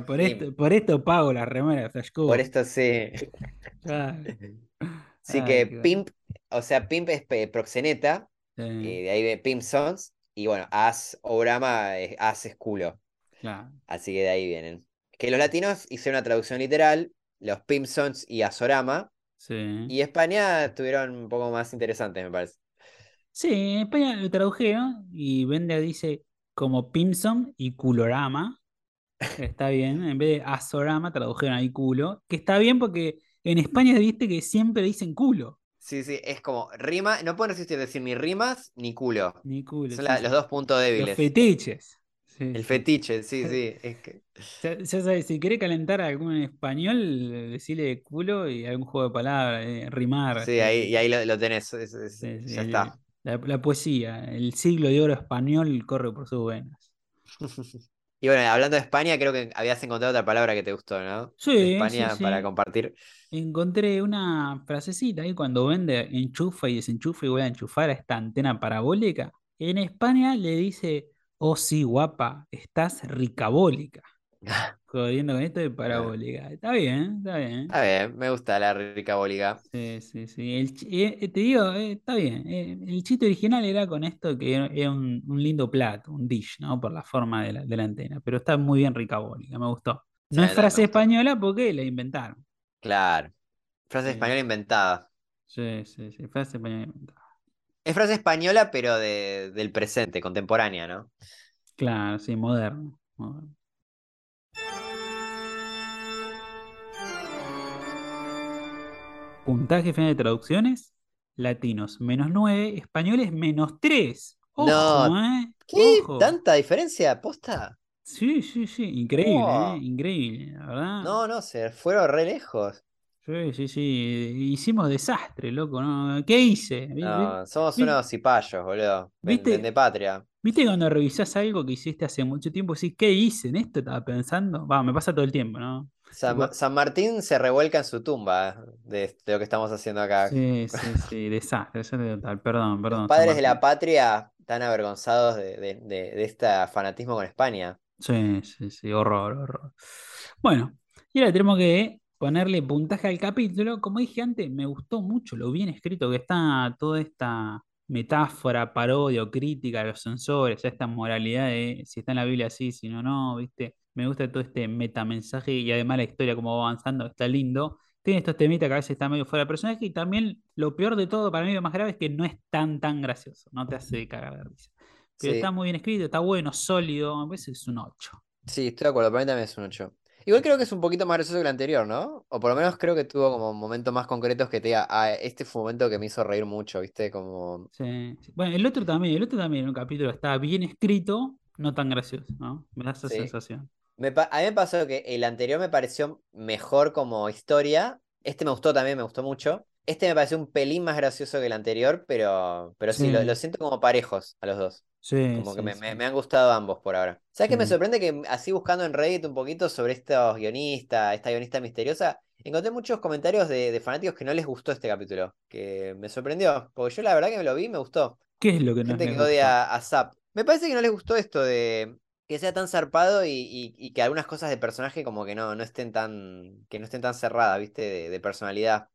por, esto, por esto pago la remera de Flash Por esto sí. Claro. Así que. Pimp, o sea, Pimp es pe- proxeneta, y de ahí de Pimpsons, y bueno, As Orama As es culo. Claro. Así que de ahí vienen. Que los latinos hicieron una traducción literal, los Pimpsons y Asorama, Sí. y España estuvieron un poco más interesantes, me parece. Sí, en España lo tradujeron y Bender dice como Pimson y Culorama. Está bien, en vez de Azorama tradujeron ahí culo, que está bien porque en España viste que siempre dicen culo, Sí, sí, es como rima, no pueden resistir decir ni rimas ni culo. ni culo. Son sí, la- sí. los dos puntos Los débiles. fetiches. Sí, El fetiche, sí, sí. Es que... Ya, ya sabes, si querés calentar a algún español, decirle culo y algún juego de palabras, eh, rimar. Sí, ahí, y ahí lo, lo tenés. es- es- Sí, sí, ya el- está. La, la poesía, el siglo de oro español corre por sus venas. Y bueno, hablando de España, creo que habías encontrado otra palabra que te gustó, ¿no? Sí, De sí, España para compartir. Encontré una frasecita ahí cuando vende enchufa y desenchufa y voy a enchufar a esta antena parabólica. En España le dice, oh sí, guapa, estás ricabólica. Jodiendo con esto de parabólica. Está bien, está bien. Está bien, me gusta la rica bóliga. Sí, sí, sí. El chi- eh, te digo, eh, está bien. eh, el chiste original era con esto que era un, un lindo plato, un dish, ¿no? Por la forma de la, de la antena. Pero está muy bien ricabólica, me gustó. No Sí, es frase española porque la inventaron. Claro. Frase Sí. española inventada. Sí, sí, sí, frase española inventada. Es frase española, pero de, del presente, contemporánea, ¿no? Claro, sí, moderno. moderno. Puntaje final de traducciones: latinos menos 9, españoles menos 3. Ojo, No, ¿eh? ¿Qué? Ojo. ¿Tanta diferencia? ¿Posta? Sí, sí, sí, increíble. ¿eh? Increíble, la verdad. No, no, se fueron re lejos. Sí, sí, sí. Hicimos desastre, loco, ¿no? ¿Qué hice? No, somos unos cipayos, boludo. ¿Viste? Vende patria. ¿Viste cuando revisás algo que hiciste hace mucho tiempo? Decís, ¿qué hice? ¿En esto estaba pensando? Va, me pasa todo el tiempo, ¿no? San, San Martín se revuelca en su tumba de, de lo que estamos haciendo acá. Sí, sí, sí, desastre, desastre total. Perdón, perdón. Los padres de la patria están avergonzados de, de, de este fanatismo con España. Sí, sí, sí, horror, horror. Bueno, y ahora tenemos que ponerle puntaje al capítulo. Como dije antes, me gustó mucho lo bien escrito que está toda esta metáfora, parodia o crítica a los sensores, a esta moralidad de si está en la Biblia así, si no, no, ¿viste? Me gusta todo este metamensaje y además la historia como va avanzando, está lindo. Tiene estos temitas que a veces está medio fuera de personaje y también lo peor de todo, para mí lo más grave es que no es tan tan gracioso, no te hace cagar de risa. Pero Sí. está muy bien escrito, está bueno, sólido, a veces es un 8. Sí, estoy de acuerdo, para mí también es un 8. Igual creo que es un poquito más gracioso que el anterior, ¿no? O por lo menos creo que tuvo como momentos más concretos que te diga, ah, este fue un momento que me hizo reír mucho, ¿viste? Como... Sí. Bueno, el otro también, el otro también, un capítulo está bien escrito, no tan gracioso, ¿no? Me da esa Sí. sensación. Me a mí me pasó que el anterior me pareció mejor como historia. Este me gustó también, me gustó mucho. Este me pareció un pelín más gracioso que el anterior, pero, pero sí, lo, Sí. lo siento como parejos a los dos. Sí, Como que me, sí. me- me han gustado ambos por ahora. ¿Sabes qué me sorprende? Que así buscando en Reddit un poquito sobre estos guionistas, esta guionista misteriosa, encontré muchos comentarios de, de fanáticos que no les gustó este capítulo. Que me sorprendió. Porque yo la verdad que me lo vi y me gustó. ¿Qué es lo que no Gente que odia a Zap. Me parece que no les gustó esto de que sea tan zarpado y, y- y que algunas cosas de personaje como que no, no estén tan, que no estén tan cerradas, ¿viste? De, de personalidad.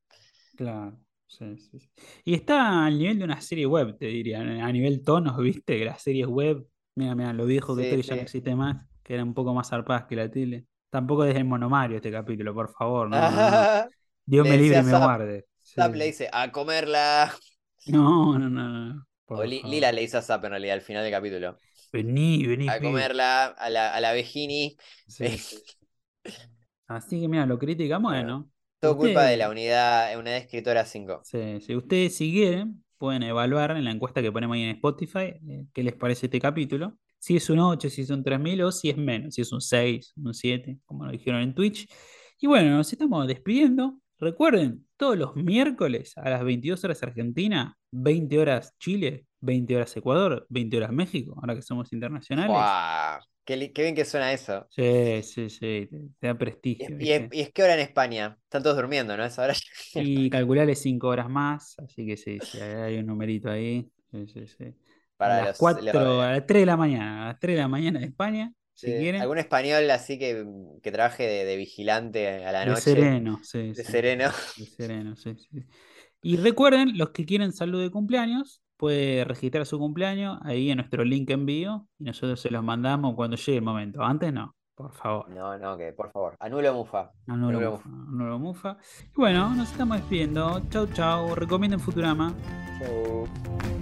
Claro, sí, sí, sí. Y está al nivel de una serie web, te diría, a nivel tonos, ¿viste? Que las series web, mira, mira, lo viejo que Sí, estoy, que ya no existe más, que eran un poco más zarpadas que la tele. Tampoco es el monomario este capítulo, por favor, no, no, no. Dios Le me libre me guarde. Zap le dice, a comerla. No, no, no, no, O Li- favor. Lila le dice a Zap en realidad al final del capítulo. Vení, vení, A comerla, a la, a la vejini. Sí, sí. Así que mira, lo criticamos, Bueno, Todo culpa de la unidad, unidad escritora 5. Sí, si ustedes si quieren, pueden evaluar en la encuesta que ponemos ahí en Spotify eh, qué les parece este capítulo. Si es un 8, si es un 3000 o si es menos, si es un 6, un 7, como lo dijeron en Twitch. Y bueno, nos estamos despidiendo. Recuerden, todos los miércoles a las 22 horas Argentina, 20 horas Chile, 20 horas Ecuador, 20 horas México, ahora que somos internacionales. ¡Guau! Qué, bien que suena eso. Sí, sí, sí, te, te da Y prestigio, es, y ¿viste? es- y es que hora en España. Están todos durmiendo, ¿no? Es ahora. Y calcularle 5 horas más, así que sí, sí, hay un numerito ahí. Sí, sí, sí. A Para las los, 4, los- a las 3 de la mañana, a las 3 de la mañana de España, si Sí, quieren. algún español así que, que trabaje de, de vigilante a la De noche. sereno, sí, De sí, sereno. de sereno, sí, sí. Y recuerden, los que quieren salud de cumpleaños, puede registrar su cumpleaños ahí en nuestro link envío y nosotros se los mandamos cuando llegue el momento. Antes no, por favor. No, no, que por favor. Anulo Mufa. Anulo lo mufa, no lo mufa. Y bueno, nos estamos despidiendo. Chau, chau. Recomienden Futurama. Chau.